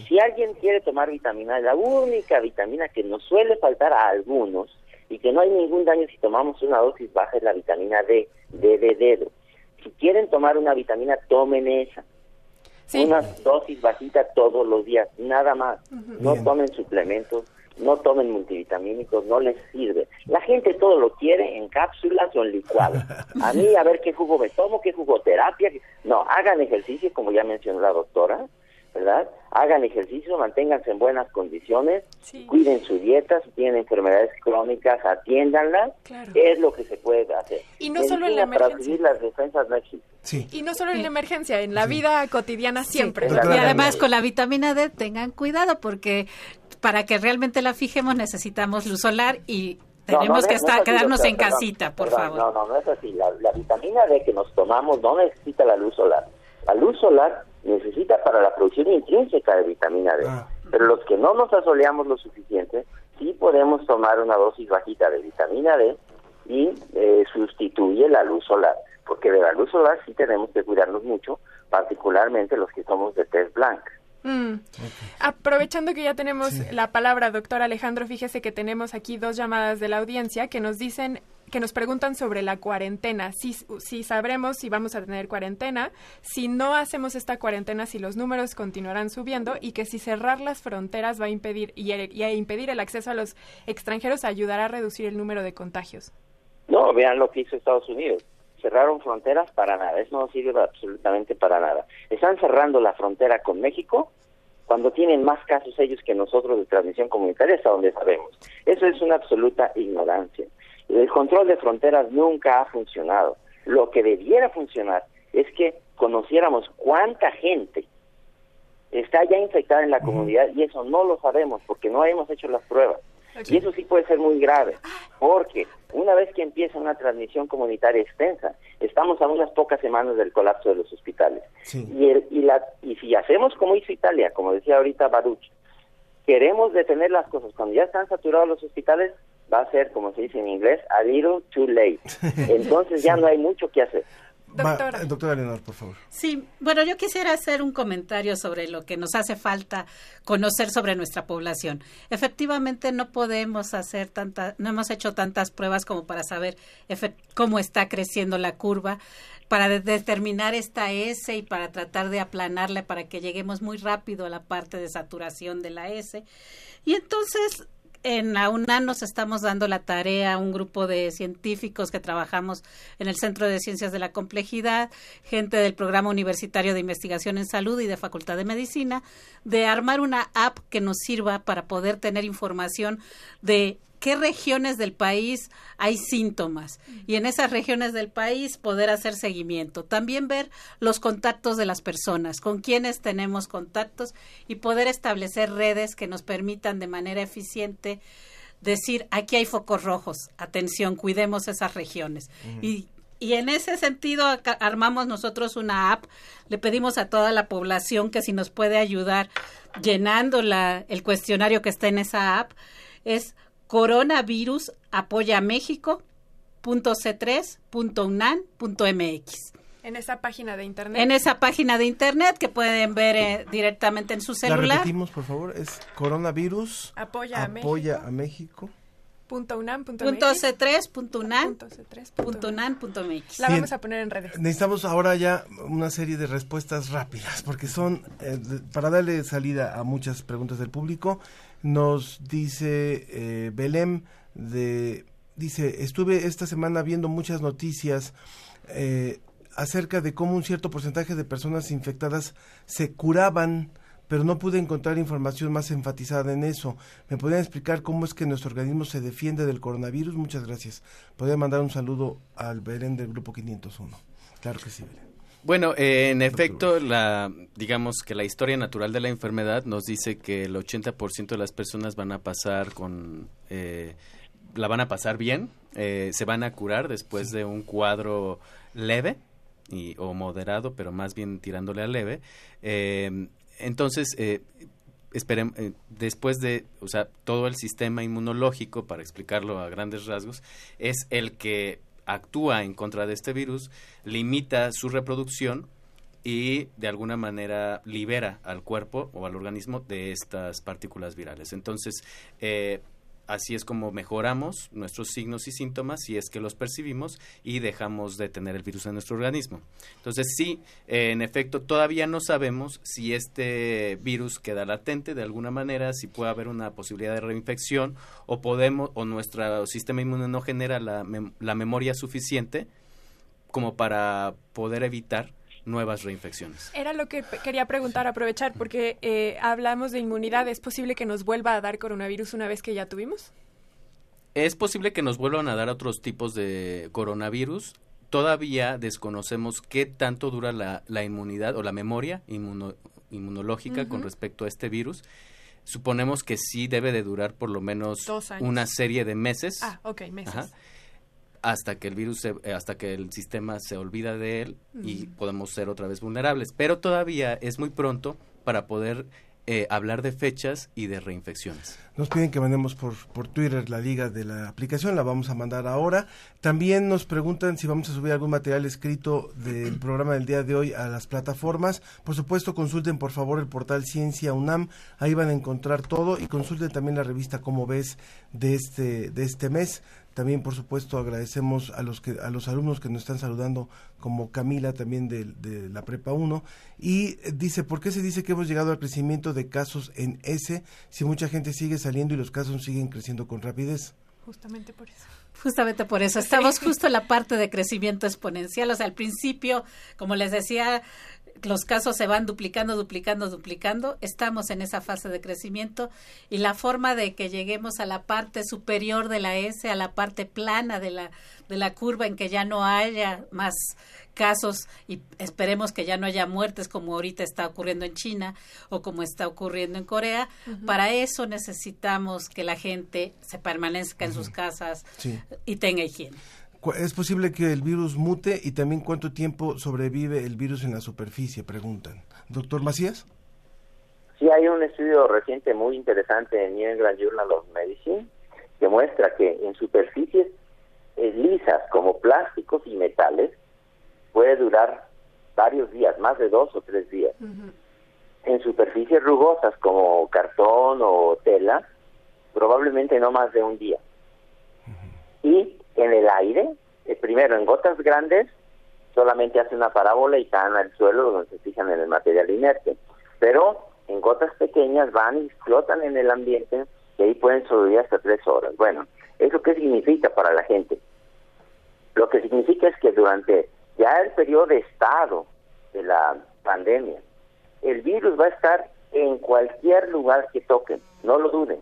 Si alguien quiere tomar vitamina la única vitamina que nos suele faltar a algunos y que no hay ningún daño si tomamos una dosis baja es la vitamina D, D de dedo. Si quieren tomar una vitamina, tomen esa. Una dosis bajita todos los días, nada más. No Bien. tomen suplementos, no tomen multivitamínicos, no les sirve. La gente todo lo quiere en cápsulas o en licuado. A mí, a ver qué jugo me tomo, qué jugoterapia. No, hagan ejercicio, como ya mencionó la doctora, ¿verdad? Hagan ejercicio, manténganse en buenas condiciones, cuiden su dieta, si tienen enfermedades crónicas, atiéndanlas. Claro. Es lo que se puede hacer. Y no solo en la para emergencia. subir las defensas no existe. Y no solo en la emergencia, en la vida cotidiana siempre. Y además con la vitamina D tengan cuidado porque para que realmente la fijemos necesitamos luz solar y tenemos no, que no estar, quedarnos en perdón, casita, por perdón, favor. No, no, no es así. La, la vitamina D que nos tomamos no necesita la luz solar. La luz solar necesita para la producción intrínseca de vitamina D. Pero los que no nos asoleamos lo suficiente, sí podemos tomar una dosis bajita de vitamina D y eh, sustituye la luz solar. Porque de la luz solar sí tenemos que cuidarnos mucho, particularmente los que somos de tez blanca. Mm. Aprovechando que ya tenemos la palabra, doctor Alejandro, fíjese que tenemos aquí dos llamadas de la audiencia que nos dicen, que nos preguntan sobre la cuarentena, si, sabremos si vamos a tener cuarentena, si no hacemos esta cuarentena, si los números continuarán subiendo y que si cerrar las fronteras va a impedir y, y a impedir el acceso a los extranjeros ayudará a reducir el número de contagios. No, vean lo que hizo Estados Unidos. Cerraron fronteras para nada. Eso no sirve absolutamente para nada. Están cerrando la frontera con México cuando tienen más casos ellos que nosotros de transmisión comunitaria, hasta donde sabemos. Eso es una absoluta ignorancia. El control de fronteras nunca ha funcionado. Lo que debiera funcionar es que conociéramos cuánta gente está ya infectada en la comunidad y eso no lo sabemos porque no hemos hecho las pruebas. Y eso sí puede ser muy grave, porque una vez que empieza una transmisión comunitaria extensa, estamos a unas pocas semanas del colapso de los hospitales. Y, el- y, la, y si hacemos como hizo Italia, como decía ahorita Baruch, queremos detener las cosas cuando ya están saturados los hospitales, va a ser, como se dice en inglés, a little too late. Entonces ya no hay mucho que hacer. Doctora. doctora Leonor, por favor. Sí, bueno, yo quisiera hacer un comentario sobre lo que nos hace falta conocer sobre nuestra población. Efectivamente, no podemos hacer tanta, no hemos hecho tantas pruebas como para saber cómo está creciendo la curva, para de- determinar esta S y para tratar de aplanarla para que lleguemos muy rápido a la parte de saturación de la S. Y entonces en la UNAM nos estamos dando la tarea, un grupo de científicos que trabajamos en el Centro de Ciencias de la Complejidad, gente del Programa Universitario de Investigación en Salud y de Facultad de Medicina, de armar una app que nos sirva para poder tener información de qué regiones del país hay síntomas y en esas regiones del país poder hacer seguimiento. También ver los contactos de las personas, con quienes tenemos contactos y poder establecer redes que nos permitan de manera eficiente decir, aquí hay focos rojos, atención, cuidemos esas regiones. Y y en ese sentido armamos nosotros una app, le pedimos a toda la población que si nos puede ayudar llenando la, el cuestionario que está en esa app, es coronavirus apoya México .c3.unan.mx. En esa página de internet. En esa página de internet que pueden ver eh, directamente en su celular. La repetimos, por favor, es coronavirus apoya, apoya a México. Punto unam, punto c3, punto unam, punto unam, punto mx. La vamos a poner en redes. Necesitamos ahora ya una serie de respuestas rápidas, porque son eh, para darle salida a muchas preguntas del público. Nos dice eh, Belém de dice estuve esta semana viendo muchas noticias eh, acerca de cómo un cierto porcentaje de personas infectadas se curaban pero no pude encontrar información más enfatizada en eso. ¿Me podrían explicar cómo es que nuestro organismo se defiende del coronavirus? Muchas gracias. Podría mandar un saludo al Belén del Grupo 501. Claro que sí, Belén. Bueno, eh, en efecto, la, digamos que la historia natural de la enfermedad nos dice que el 80% de las personas van a pasar con, eh, la van a pasar bien, eh, se van a curar después de un cuadro leve y, o moderado, pero más bien tirándole a leve. Entonces, eh, eh, después de, o sea, todo el sistema inmunológico, para explicarlo a grandes rasgos, es el que actúa en contra de este virus, limita su reproducción y de alguna manera libera al cuerpo o al organismo de estas partículas virales. Entonces, eh, Así es como mejoramos nuestros signos y síntomas si es que los percibimos y dejamos de tener el virus en nuestro organismo. Entonces, sí, en efecto, todavía no sabemos si este virus queda latente de alguna manera, si puede haber una posibilidad de reinfección o podemos o nuestro sistema inmune no genera la, la memoria suficiente como para poder evitar nuevas reinfecciones. Era lo que quería preguntar, aprovechar, porque eh, hablamos de inmunidad. ¿Es posible que nos vuelva a dar coronavirus una vez que ya tuvimos? Es posible que nos vuelvan a dar otros tipos de coronavirus. Todavía desconocemos qué tanto dura la, la inmunidad o la memoria inmunológica con respecto a este virus. Suponemos que sí debe de durar por lo menos una serie de meses. Ah, ok, meses hasta que el virus, eh, hasta que el sistema se olvida de él y podemos ser otra vez vulnerables. Pero todavía es muy pronto para poder eh, hablar de fechas y de reinfecciones. Nos piden que mandemos por, por Twitter la liga de la aplicación, la vamos a mandar ahora. También nos preguntan si vamos a subir algún material escrito del programa del día de hoy a las plataformas. Por supuesto, consulten por favor el portal Ciencia UNAM, ahí van a encontrar todo y consulten también la revista Como ves de este, de este mes. También, por supuesto, agradecemos a los que a los alumnos que nos están saludando, como Camila también de, de, la Prepa 1. Y dice, ¿por qué se dice que hemos llegado al crecimiento de casos en S si mucha gente sigue saliendo y los casos siguen creciendo con rapidez? Justamente por eso. Justamente por eso. Estamos justo en la parte de crecimiento exponencial. O sea, al principio, como les decía, los casos se van duplicando, duplicando, duplicando. Estamos en esa fase de crecimiento y la forma de que lleguemos a la parte superior de la S, a la parte plana de la, de la curva en que ya no haya más casos y esperemos que ya no haya muertes como ahorita está ocurriendo en China o como está ocurriendo en Corea. Para eso necesitamos que la gente se permanezca en sus casas y tenga higiene. ¿Es posible que el virus mute y también cuánto tiempo sobrevive el virus en la superficie? Preguntan. Doctor Macías. Sí, hay un estudio reciente muy interesante en New England Journal of Medicine que muestra que en superficies eh, lisas como plásticos y metales puede durar varios días, más de dos o tres días. En superficies rugosas como cartón o tela, probablemente no más de un día. Aire, eh, primero en gotas grandes, solamente hace una parábola y caen al suelo donde se fijan en el material inerte. Pero en gotas pequeñas van y flotan en el ambiente y ahí pueden sobrevivir hasta tres horas. Bueno, ¿eso qué significa para la gente? Lo que significa es que durante ya el periodo de estado de la pandemia, el virus va a estar en cualquier lugar que toquen, no lo duden.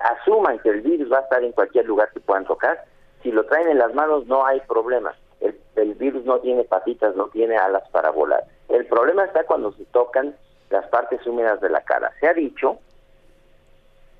Asuman que el virus va a estar en cualquier lugar que puedan tocar. Si lo traen en las manos no hay problema. El, el virus no tiene patitas, no tiene alas para volar. El problema está cuando se tocan las partes húmedas de la cara. Se ha dicho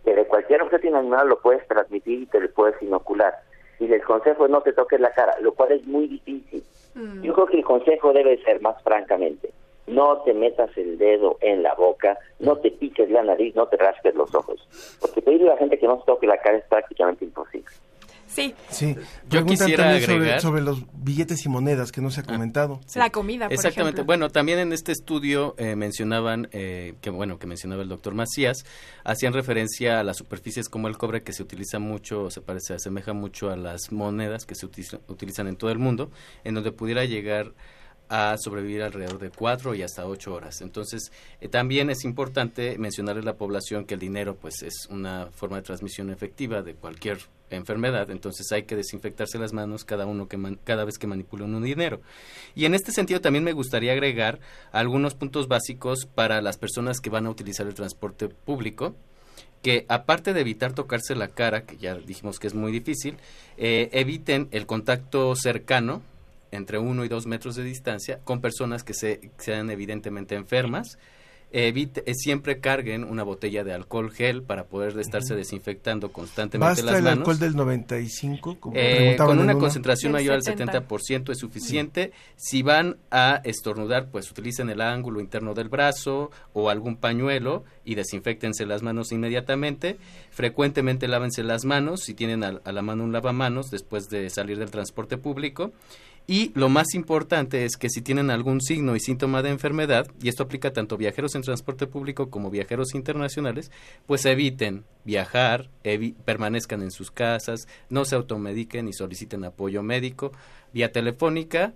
que de cualquier objeto inanimado lo puedes transmitir y te lo puedes inocular. Y el consejo es no te toques la cara, lo cual es muy difícil. Mm. Yo creo que el consejo debe ser más francamente, no te metas el dedo en la boca, no te piques la nariz, no te rasques los ojos. Porque pedirle a la gente que no se toque la cara es prácticamente imposible. Sí. Sí. Yo quisiera agregar sobre, los billetes y monedas que no se ha ah. comentado. La comida, por Exactamente. Bueno, también en este estudio eh, mencionaban eh, que bueno que mencionaba el doctor Macías, hacían referencia a las superficies como el cobre que se utiliza mucho, se parece, asemeja mucho a las monedas que se utilizan en todo el mundo, en donde pudiera llegar a sobrevivir alrededor de cuatro y hasta ocho horas. Entonces, eh, también es importante mencionarle a la población que el dinero, pues, es una forma de transmisión efectiva de cualquier enfermedad, entonces hay que desinfectarse las manos cada uno que cada vez que manipula un dinero. Y en este sentido también me gustaría agregar algunos puntos básicos para las personas que van a utilizar el transporte público que aparte de evitar tocarse la cara, que ya dijimos que es muy difícil, eh, eviten el contacto cercano entre uno y dos metros de distancia con personas que se, sean evidentemente enfermas, evite, eh, siempre carguen una botella de alcohol gel para poder estarse desinfectando constantemente las manos. el alcohol del 95? Como eh, con una concentración mayor al 70% es suficiente. Si van a estornudar, pues utilicen el ángulo interno del brazo o algún pañuelo y desinfectense las manos inmediatamente. Frecuentemente lávense las manos si tienen a, a la mano un lavamanos después de salir del transporte público y lo más importante es que si tienen algún signo y síntoma de enfermedad, y esto aplica tanto viajeros en transporte público como viajeros internacionales, pues eviten viajar, permanezcan en sus casas, no se automediquen y soliciten apoyo médico vía telefónica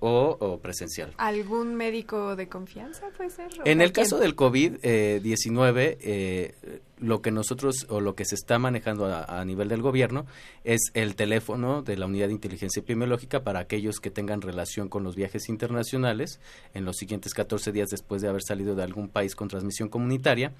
o, presencial. ¿Algún médico de confianza puede ser? En el caso del COVID-19, eh, lo que nosotros o lo que se está manejando a, nivel del gobierno es el teléfono de la Unidad de Inteligencia Epidemiológica para aquellos que tengan relación con los viajes internacionales en los siguientes 14 días después de haber salido de algún país con transmisión comunitaria.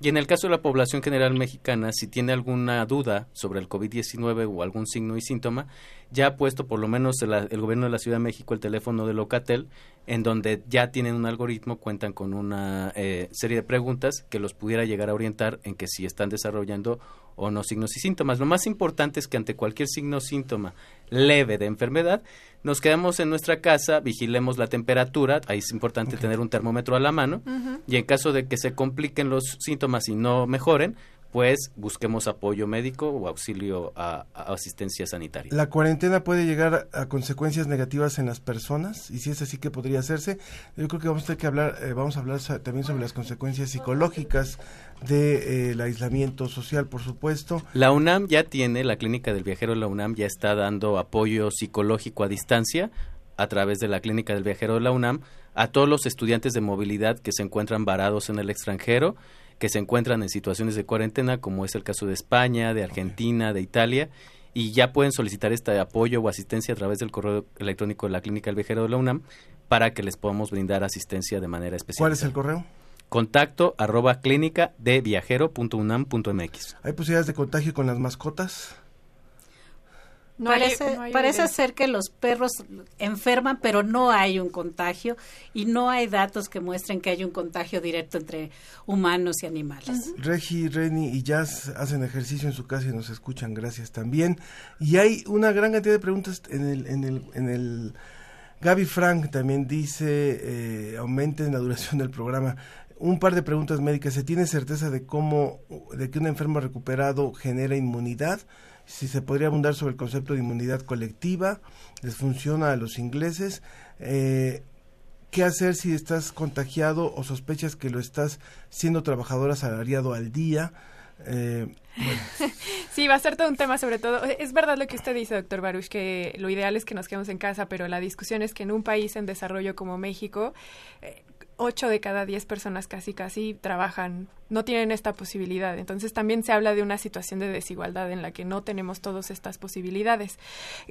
Y en el caso de la población general mexicana, si tiene alguna duda sobre el COVID-19 o algún signo y síntoma, ya ha puesto por lo menos el, gobierno de la Ciudad de México el teléfono de Locatel, en donde ya tienen un algoritmo, cuentan con una eh, serie de preguntas que los pudiera llegar a orientar en que si están desarrollando o no signos y síntomas. Lo más importante es que ante cualquier signo o síntoma leve de enfermedad, nos quedamos en nuestra casa, vigilemos la temperatura, ahí es importante tener un termómetro a la mano, y en caso de que se compliquen los síntomas y no mejoren, pues busquemos apoyo médico o auxilio a, asistencia sanitaria. ¿La cuarentena puede llegar a, consecuencias negativas en las personas? Y si es así, ¿qué podría hacerse? Yo creo que vamos a tener que hablar, eh, vamos a hablar también sobre las consecuencias psicológicas del de, eh, aislamiento social, por supuesto. La UNAM ya tiene, la clínica del viajero de la UNAM ya está dando apoyo psicológico a distancia a través de la clínica del viajero de la UNAM a todos los estudiantes de movilidad que se encuentran varados en el extranjero que se encuentran en situaciones de cuarentena, como es el caso de España, de Argentina, de Italia, y ya pueden solicitar este apoyo o asistencia a través del correo electrónico de la Clínica del Viajero de la UNAM para que les podamos brindar asistencia de manera especial. ¿Cuál es el correo? Contacto arroba clínica de viajero.unam.mx. ¿Hay posibilidades de contagio con las mascotas? Parece, parece ser que los perros enferman, pero no hay un contagio y no hay datos que muestren que hay un contagio directo entre humanos y animales. Regi, Reni y Jazz hacen ejercicio en su casa y nos escuchan, gracias también. Y hay una gran cantidad de preguntas en el, en el, en el Gaby Frank también dice, eh, aumenten la duración del programa. Un par de preguntas médicas. ¿Se tiene certeza de cómo, de que un enfermo recuperado genera inmunidad? Si se podría abundar sobre el concepto de inmunidad colectiva, les funciona a los ingleses. Eh, ¿Qué hacer si estás contagiado o sospechas que lo estás siendo trabajador asalariado al día? Eh, sí, va a ser todo un tema sobre todo. Es verdad lo que usted dice, doctor Baruch, que lo ideal es que nos quedemos en casa, pero la discusión es que en un país en desarrollo como México, eh, 8 de cada 10 personas casi casi trabajan, no tienen esta posibilidad. Entonces también se habla de una situación de desigualdad en la que no tenemos todas estas posibilidades.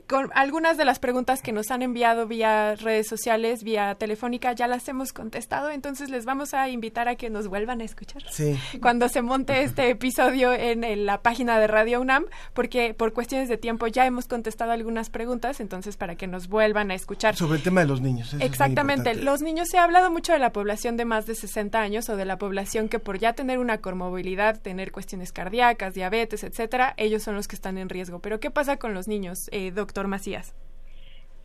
Con algunas de las preguntas que nos han enviado vía redes sociales, vía telefónica, ya las hemos contestado, entonces les vamos a invitar a que nos vuelvan a escuchar. Sí. Cuando se monte este episodio en, en la página de Radio UNAM, porque por cuestiones de tiempo ya hemos contestado algunas preguntas, entonces para que nos vuelvan a escuchar. Sobre el tema de los niños. Exactamente. Los niños se ha hablado mucho de la población de más de 60 años o de la población que por ya tener una comorbilidad, tener cuestiones cardíacas, diabetes, etcétera, ellos son los que están en riesgo. Pero ¿qué pasa con los niños, eh, doctor Macías?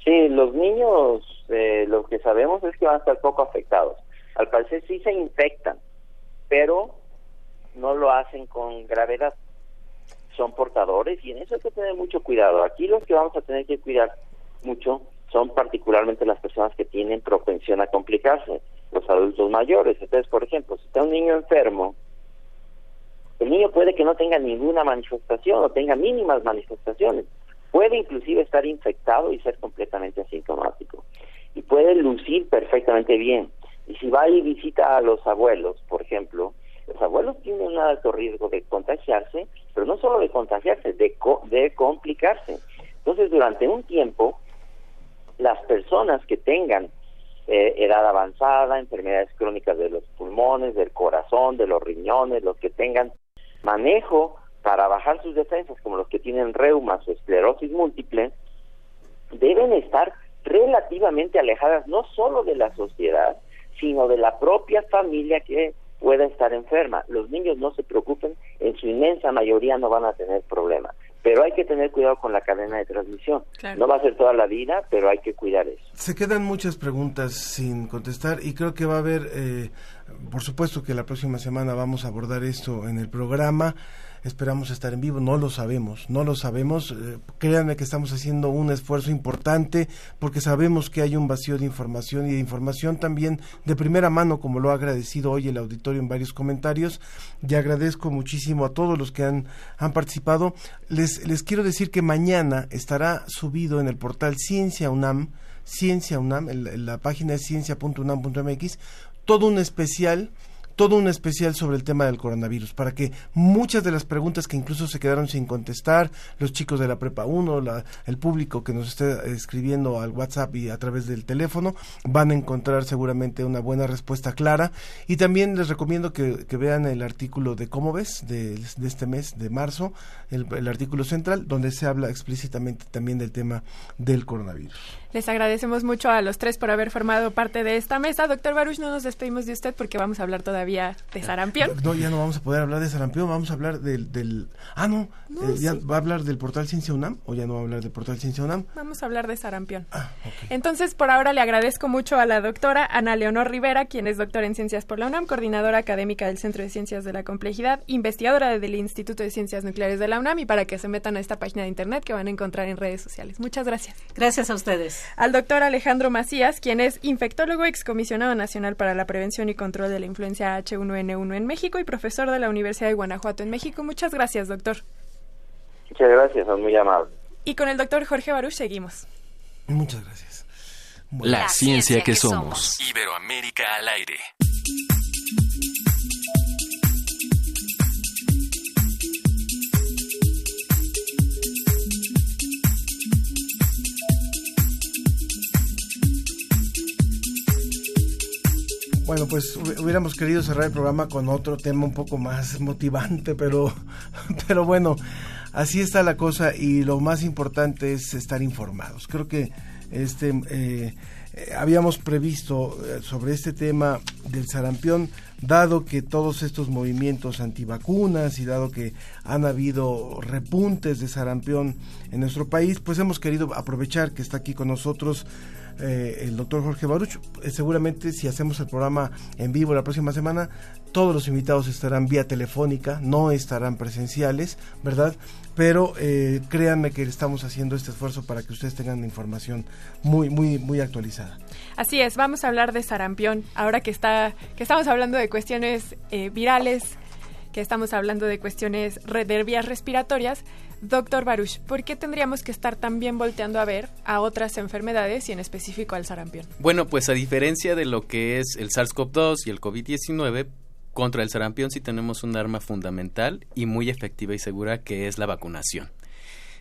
Sí, los niños, eh, lo que sabemos es que van a estar poco afectados. Al parecer sí se infectan, pero no lo hacen con gravedad. Son portadores y en eso hay que tener mucho cuidado. Aquí los que vamos a tener que cuidar mucho son particularmente las personas que tienen propensión a complicarse, los adultos mayores. Entonces, por ejemplo, si está un niño enfermo, el niño puede que no tenga ninguna manifestación o tenga mínimas manifestaciones. Puede inclusive estar infectado y ser completamente asintomático. Y puede lucir perfectamente bien. Y si va y visita a los abuelos, por ejemplo, los abuelos tienen un alto riesgo de contagiarse, pero no solo de contagiarse, de, co- de complicarse. Entonces, durante un tiempo, las personas que tengan eh, edad avanzada, enfermedades crónicas de los pulmones, del corazón, de los riñones, los que tengan manejo para bajar sus defensas, como los que tienen reumas o esclerosis múltiple, deben estar relativamente alejadas no solo de la sociedad, sino de la propia familia que pueda estar enferma. Los niños no se preocupen, en su inmensa mayoría no van a tener problema. Pero hay que tener cuidado con la cadena de transmisión. Claro. No va a ser toda la vida, pero hay que cuidar eso. Se quedan muchas preguntas sin contestar y creo que va a haber, eh, por supuesto que la próxima semana vamos a abordar esto en el programa. Esperamos estar en vivo, no lo sabemos, no lo sabemos. Eh, créanme que estamos haciendo un esfuerzo importante porque sabemos que hay un vacío de información y de información también de primera mano, como lo ha agradecido hoy el auditorio en varios comentarios. Y agradezco muchísimo a todos los que han, han participado. Les, les quiero decir que mañana estará subido en el portal Ciencia UNAM, Ciencia UNAM, en la, la página es ciencia.unam.mx, todo un especial todo un especial sobre el tema del coronavirus, para que muchas de las preguntas que incluso se quedaron sin contestar, los chicos de la Prepa 1, la- el público que nos esté escribiendo al WhatsApp y a través del teléfono, van a encontrar seguramente una buena respuesta clara. Y también les recomiendo que, vean el artículo de Cómo ves, de, de este mes de marzo, el, el artículo central, donde se habla explícitamente también del tema del coronavirus. Les agradecemos mucho a los tres por haber formado parte de esta mesa. Doctor Baruch, no nos despedimos de usted porque vamos a hablar todavía de sarampión. No, ya no vamos a poder hablar de sarampión, vamos a hablar del... del ah, no, No, eh, ¿ya sí. va a hablar del portal Ciencia UNAM o ya no va a hablar del portal Ciencia UNAM? Vamos a hablar de sarampión. Ah, Entonces, por ahora le agradezco mucho a la doctora Ana Leonor Rivera, quien es doctora en Ciencias por la UNAM, coordinadora académica del Centro de Ciencias de la Complejidad, investigadora del Instituto de Ciencias Nucleares de la UNAM y para que se metan a esta página de internet que van a encontrar en redes sociales. Muchas gracias. Gracias a ustedes. Al doctor Alejandro Macías, quien es infectólogo, excomisionado nacional para la prevención y control de la influencia H1N1 en México y profesor de la Universidad de Guanajuato en México. Muchas gracias, doctor. Muchas gracias, son muy amables. Y con el doctor Jorge Baruch seguimos. Muchas gracias. La, ciencia, que, somos. Iberoamérica al aire. Bueno, pues hu- hubiéramos querido cerrar el programa con otro tema un poco más motivante, pero, pero bueno, así está la cosa y lo más importante es estar informados. Creo que este eh, eh, habíamos previsto eh, sobre este tema del sarampión, dado que todos estos movimientos antivacunas y dado que han habido repuntes de sarampión en nuestro país, pues hemos querido aprovechar que está aquí con nosotros eh, el doctor Jorge Baruch. Eh, seguramente si hacemos el programa en vivo la próxima semana, todos los invitados estarán vía telefónica, no estarán presenciales, ¿verdad? Pero eh, créanme que estamos haciendo este esfuerzo para que ustedes tengan información muy, muy, muy actualizada. Así es, vamos a hablar de sarampión. Ahora que está, que estamos hablando de cuestiones eh, virales, que estamos hablando de cuestiones de vías respiratorias, doctor Baruch, ¿por qué tendríamos que estar también volteando a ver a otras enfermedades y en específico al sarampión? Bueno, pues a diferencia de lo que es el SARS-CoV-2 y el COVID-19, contra el sarampión sí tenemos un arma fundamental y muy efectiva y segura que es la vacunación.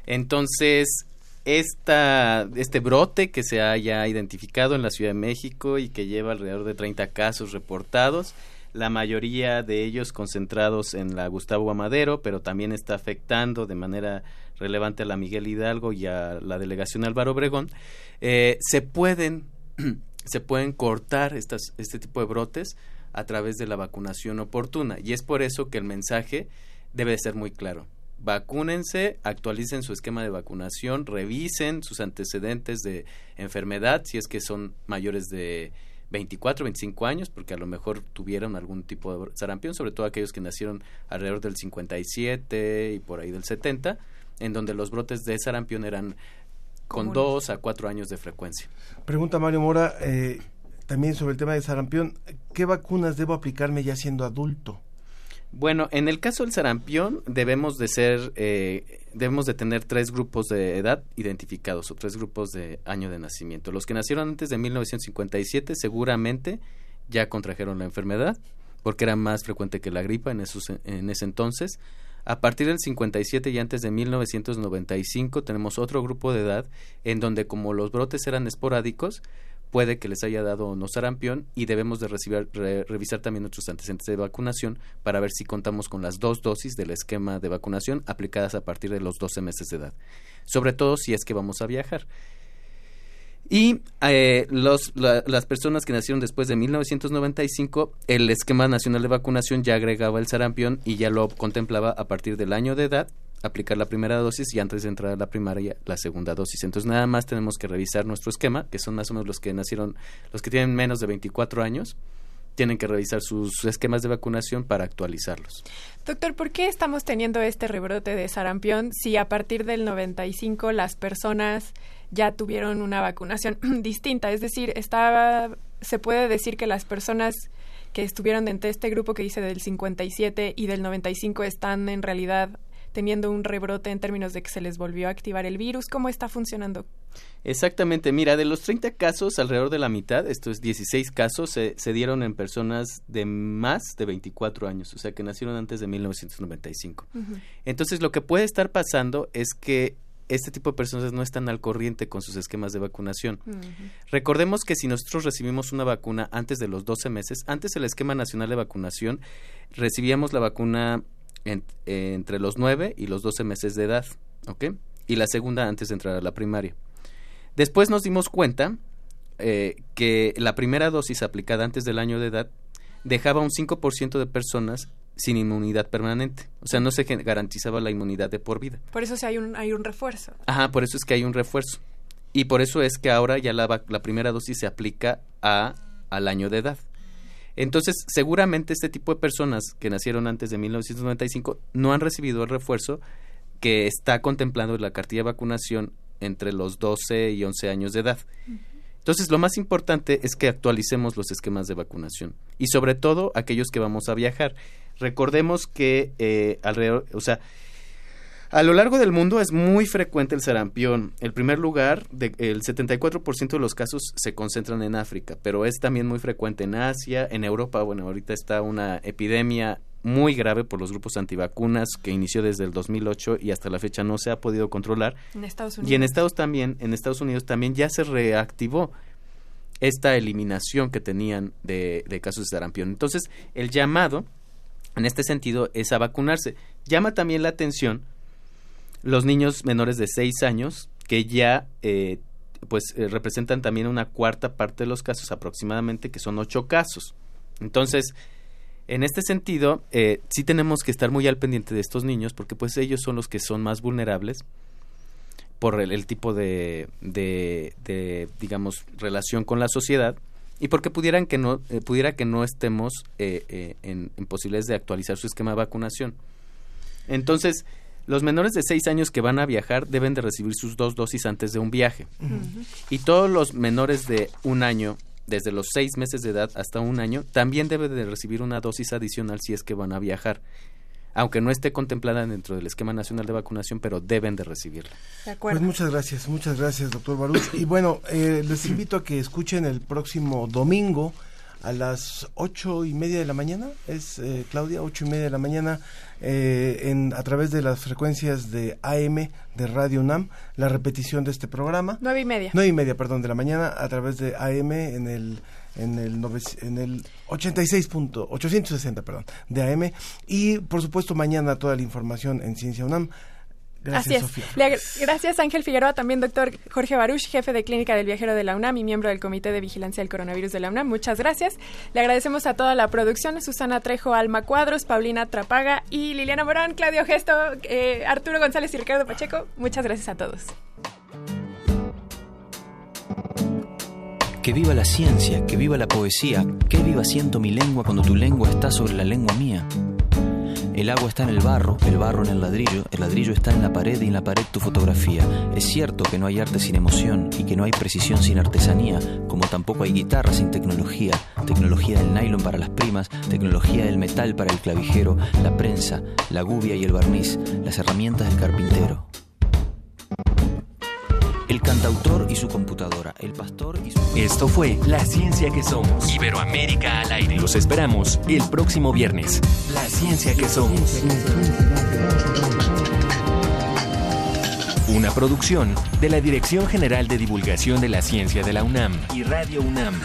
Entonces, esta, este brote que se haya identificado en la Ciudad de México y que lleva alrededor de 30 casos reportados, la mayoría de ellos concentrados en la Gustavo Amadero, pero también está afectando de manera relevante a la Miguel Hidalgo y a la delegación Álvaro Obregón, eh, se pueden se pueden cortar estas, este tipo de brotes a través de la vacunación oportuna y es por eso que el mensaje debe ser muy claro. Vacúnense, actualicen su esquema de vacunación, revisen sus antecedentes de enfermedad, si es que son mayores de 24, 25 años, porque a lo mejor tuvieron algún tipo de sarampión, sobre todo aquellos que nacieron alrededor del 57 y por ahí del 70, en donde los brotes de sarampión eran con dos a cuatro años de frecuencia. Pregunta Mario Mora, eh, también sobre el tema de sarampión, ¿qué vacunas debo aplicarme ya siendo adulto? Bueno, en el caso del sarampión debemos de ser, eh, debemos de tener tres grupos de edad identificados o tres grupos de año de nacimiento. Los que nacieron antes de 1957 seguramente ya contrajeron la enfermedad porque era más frecuente que la gripa en, esos, en ese entonces. A partir del 57 y antes de 1995 tenemos otro grupo de edad en donde como los brotes eran esporádicos, puede que les haya dado no sarampión y debemos de recibir, revisar también nuestros antecedentes de vacunación para ver si contamos con las dos dosis del esquema de vacunación aplicadas a partir de los 12 meses de edad, sobre todo si es que vamos a viajar. Y eh, las personas que nacieron después de 1995, el esquema nacional de vacunación ya agregaba el sarampión y ya lo contemplaba a partir del año de edad aplicar la primera dosis y antes de entrar a la primaria la segunda dosis. Entonces nada más tenemos que revisar nuestro esquema, que son más o menos los que nacieron, los que tienen menos de 24 años, tienen que revisar sus esquemas de vacunación para actualizarlos. Doctor, ¿por qué estamos teniendo este rebrote de sarampión si a partir del 95 las personas ya tuvieron una vacunación distinta? Es decir, estaba, se puede decir que las personas que estuvieron dentro de este grupo que dice del 57 y del 95 están en realidad teniendo un rebrote en términos de que se les volvió a activar el virus. ¿Cómo está funcionando? Exactamente, mira, de los 30 casos, alrededor de la mitad, esto es 16 casos, se, dieron en personas de más de 24 años, o sea, que nacieron antes de 1995. Entonces, lo que puede estar pasando es que este tipo de personas no están al corriente con sus esquemas de vacunación. Recordemos que si nosotros recibimos una vacuna antes de los 12 meses, antes el esquema nacional de vacunación, recibíamos la vacuna entre los 9 y los 12 meses de edad, ¿ok? Y la segunda antes de entrar a la primaria. Después nos dimos cuenta eh, que la primera dosis aplicada antes del año de edad dejaba un 5% de personas sin inmunidad permanente. O sea, no se garantizaba la inmunidad de por vida. Por eso sí hay un, hay un refuerzo. Ajá, por eso es que hay un refuerzo. Y por eso es que ahora ya la, la primera dosis se aplica a, al año de edad. Entonces, seguramente este tipo de personas que nacieron antes de 1995 no han recibido el refuerzo que está contemplando la cartilla de vacunación entre los 12 y 11 años de edad. Entonces, lo más importante es que actualicemos los esquemas de vacunación y sobre todo aquellos que vamos a viajar. Recordemos que eh, alrededor, o sea, a lo largo del mundo es muy frecuente el sarampión. El primer lugar, de, el 74% de los casos se concentran en África, pero es también muy frecuente en Asia, en Europa. Bueno, ahorita está una epidemia muy grave por los grupos antivacunas que inició desde el 2008 y hasta la fecha no se ha podido controlar. En Estados Unidos. Y en Estados también, en Estados Unidos también ya se reactivó esta eliminación que tenían de, de casos de sarampión. Entonces, el llamado en este sentido es a vacunarse. Llama también la atención los niños menores de 6 años, que ya eh, pues eh, representan también una cuarta parte de los casos aproximadamente, que son 8 casos. Entonces, en este sentido, eh, sí tenemos que estar muy al pendiente de estos niños, porque pues ellos son los que son más vulnerables por el, tipo de, de, digamos, relación con la sociedad y porque pudieran que no, pudiera que no estemos en, en posibilidades de actualizar su esquema de vacunación. Entonces, los menores de 6 años que van a viajar deben de recibir sus dos dosis antes de un viaje. Y todos los menores de un año, desde los 6 meses de edad hasta un año, también deben de recibir una dosis adicional si es que van a viajar. aunque no esté contemplada dentro del esquema nacional de vacunación, pero deben de recibirla. De acuerdo. Pues muchas gracias, muchas gracias, doctor Baruch. Y bueno, eh, les invito a que escuchen el próximo domingo a las ocho y media de la mañana, es eh, Claudia, ocho y media de la mañana, eh, en, a través de las frecuencias de AM de Radio UNAM, la repetición de este programa. Nueve y media. Nueve y media, perdón, de la mañana, a través de AM en el en el, nove- en el 86 punto, 860, perdón, de AM. Y, por supuesto, mañana toda la información en Ciencia UNAM. Gracias, Así es. Sofía. Le ag- gracias, Ángel Figueroa, también doctor Jorge Baruch, jefe de clínica del viajero de la UNAM y miembro del Comité de Vigilancia del Coronavirus de la UNAM. Muchas gracias. Le agradecemos a toda la producción, Susana Trejo, Alma Cuadros, Paulina Trapaga y Liliana Morán, Claudio Gesto, eh, Arturo González y Ricardo Pacheco. Muchas gracias a todos. Que viva la ciencia, que viva la poesía, que viva siento mi lengua cuando tu lengua está sobre la lengua mía. El agua está en el barro, el barro en el ladrillo, el ladrillo está en la pared y en la pared tu fotografía. Es cierto que no hay arte sin emoción y que no hay precisión sin artesanía, como tampoco hay guitarra sin tecnología, tecnología del nylon para las primas, tecnología del metal para el clavijero, la prensa, la gubia y el barniz, las herramientas del carpintero. Cantautor y su computadora, el pastor y su... Esto fue La Ciencia que Somos. Iberoamérica al aire. Los esperamos el próximo viernes. La Ciencia que Somos. Una producción de la Dirección General de Divulgación de la Ciencia de la UNAM y Radio UNAM.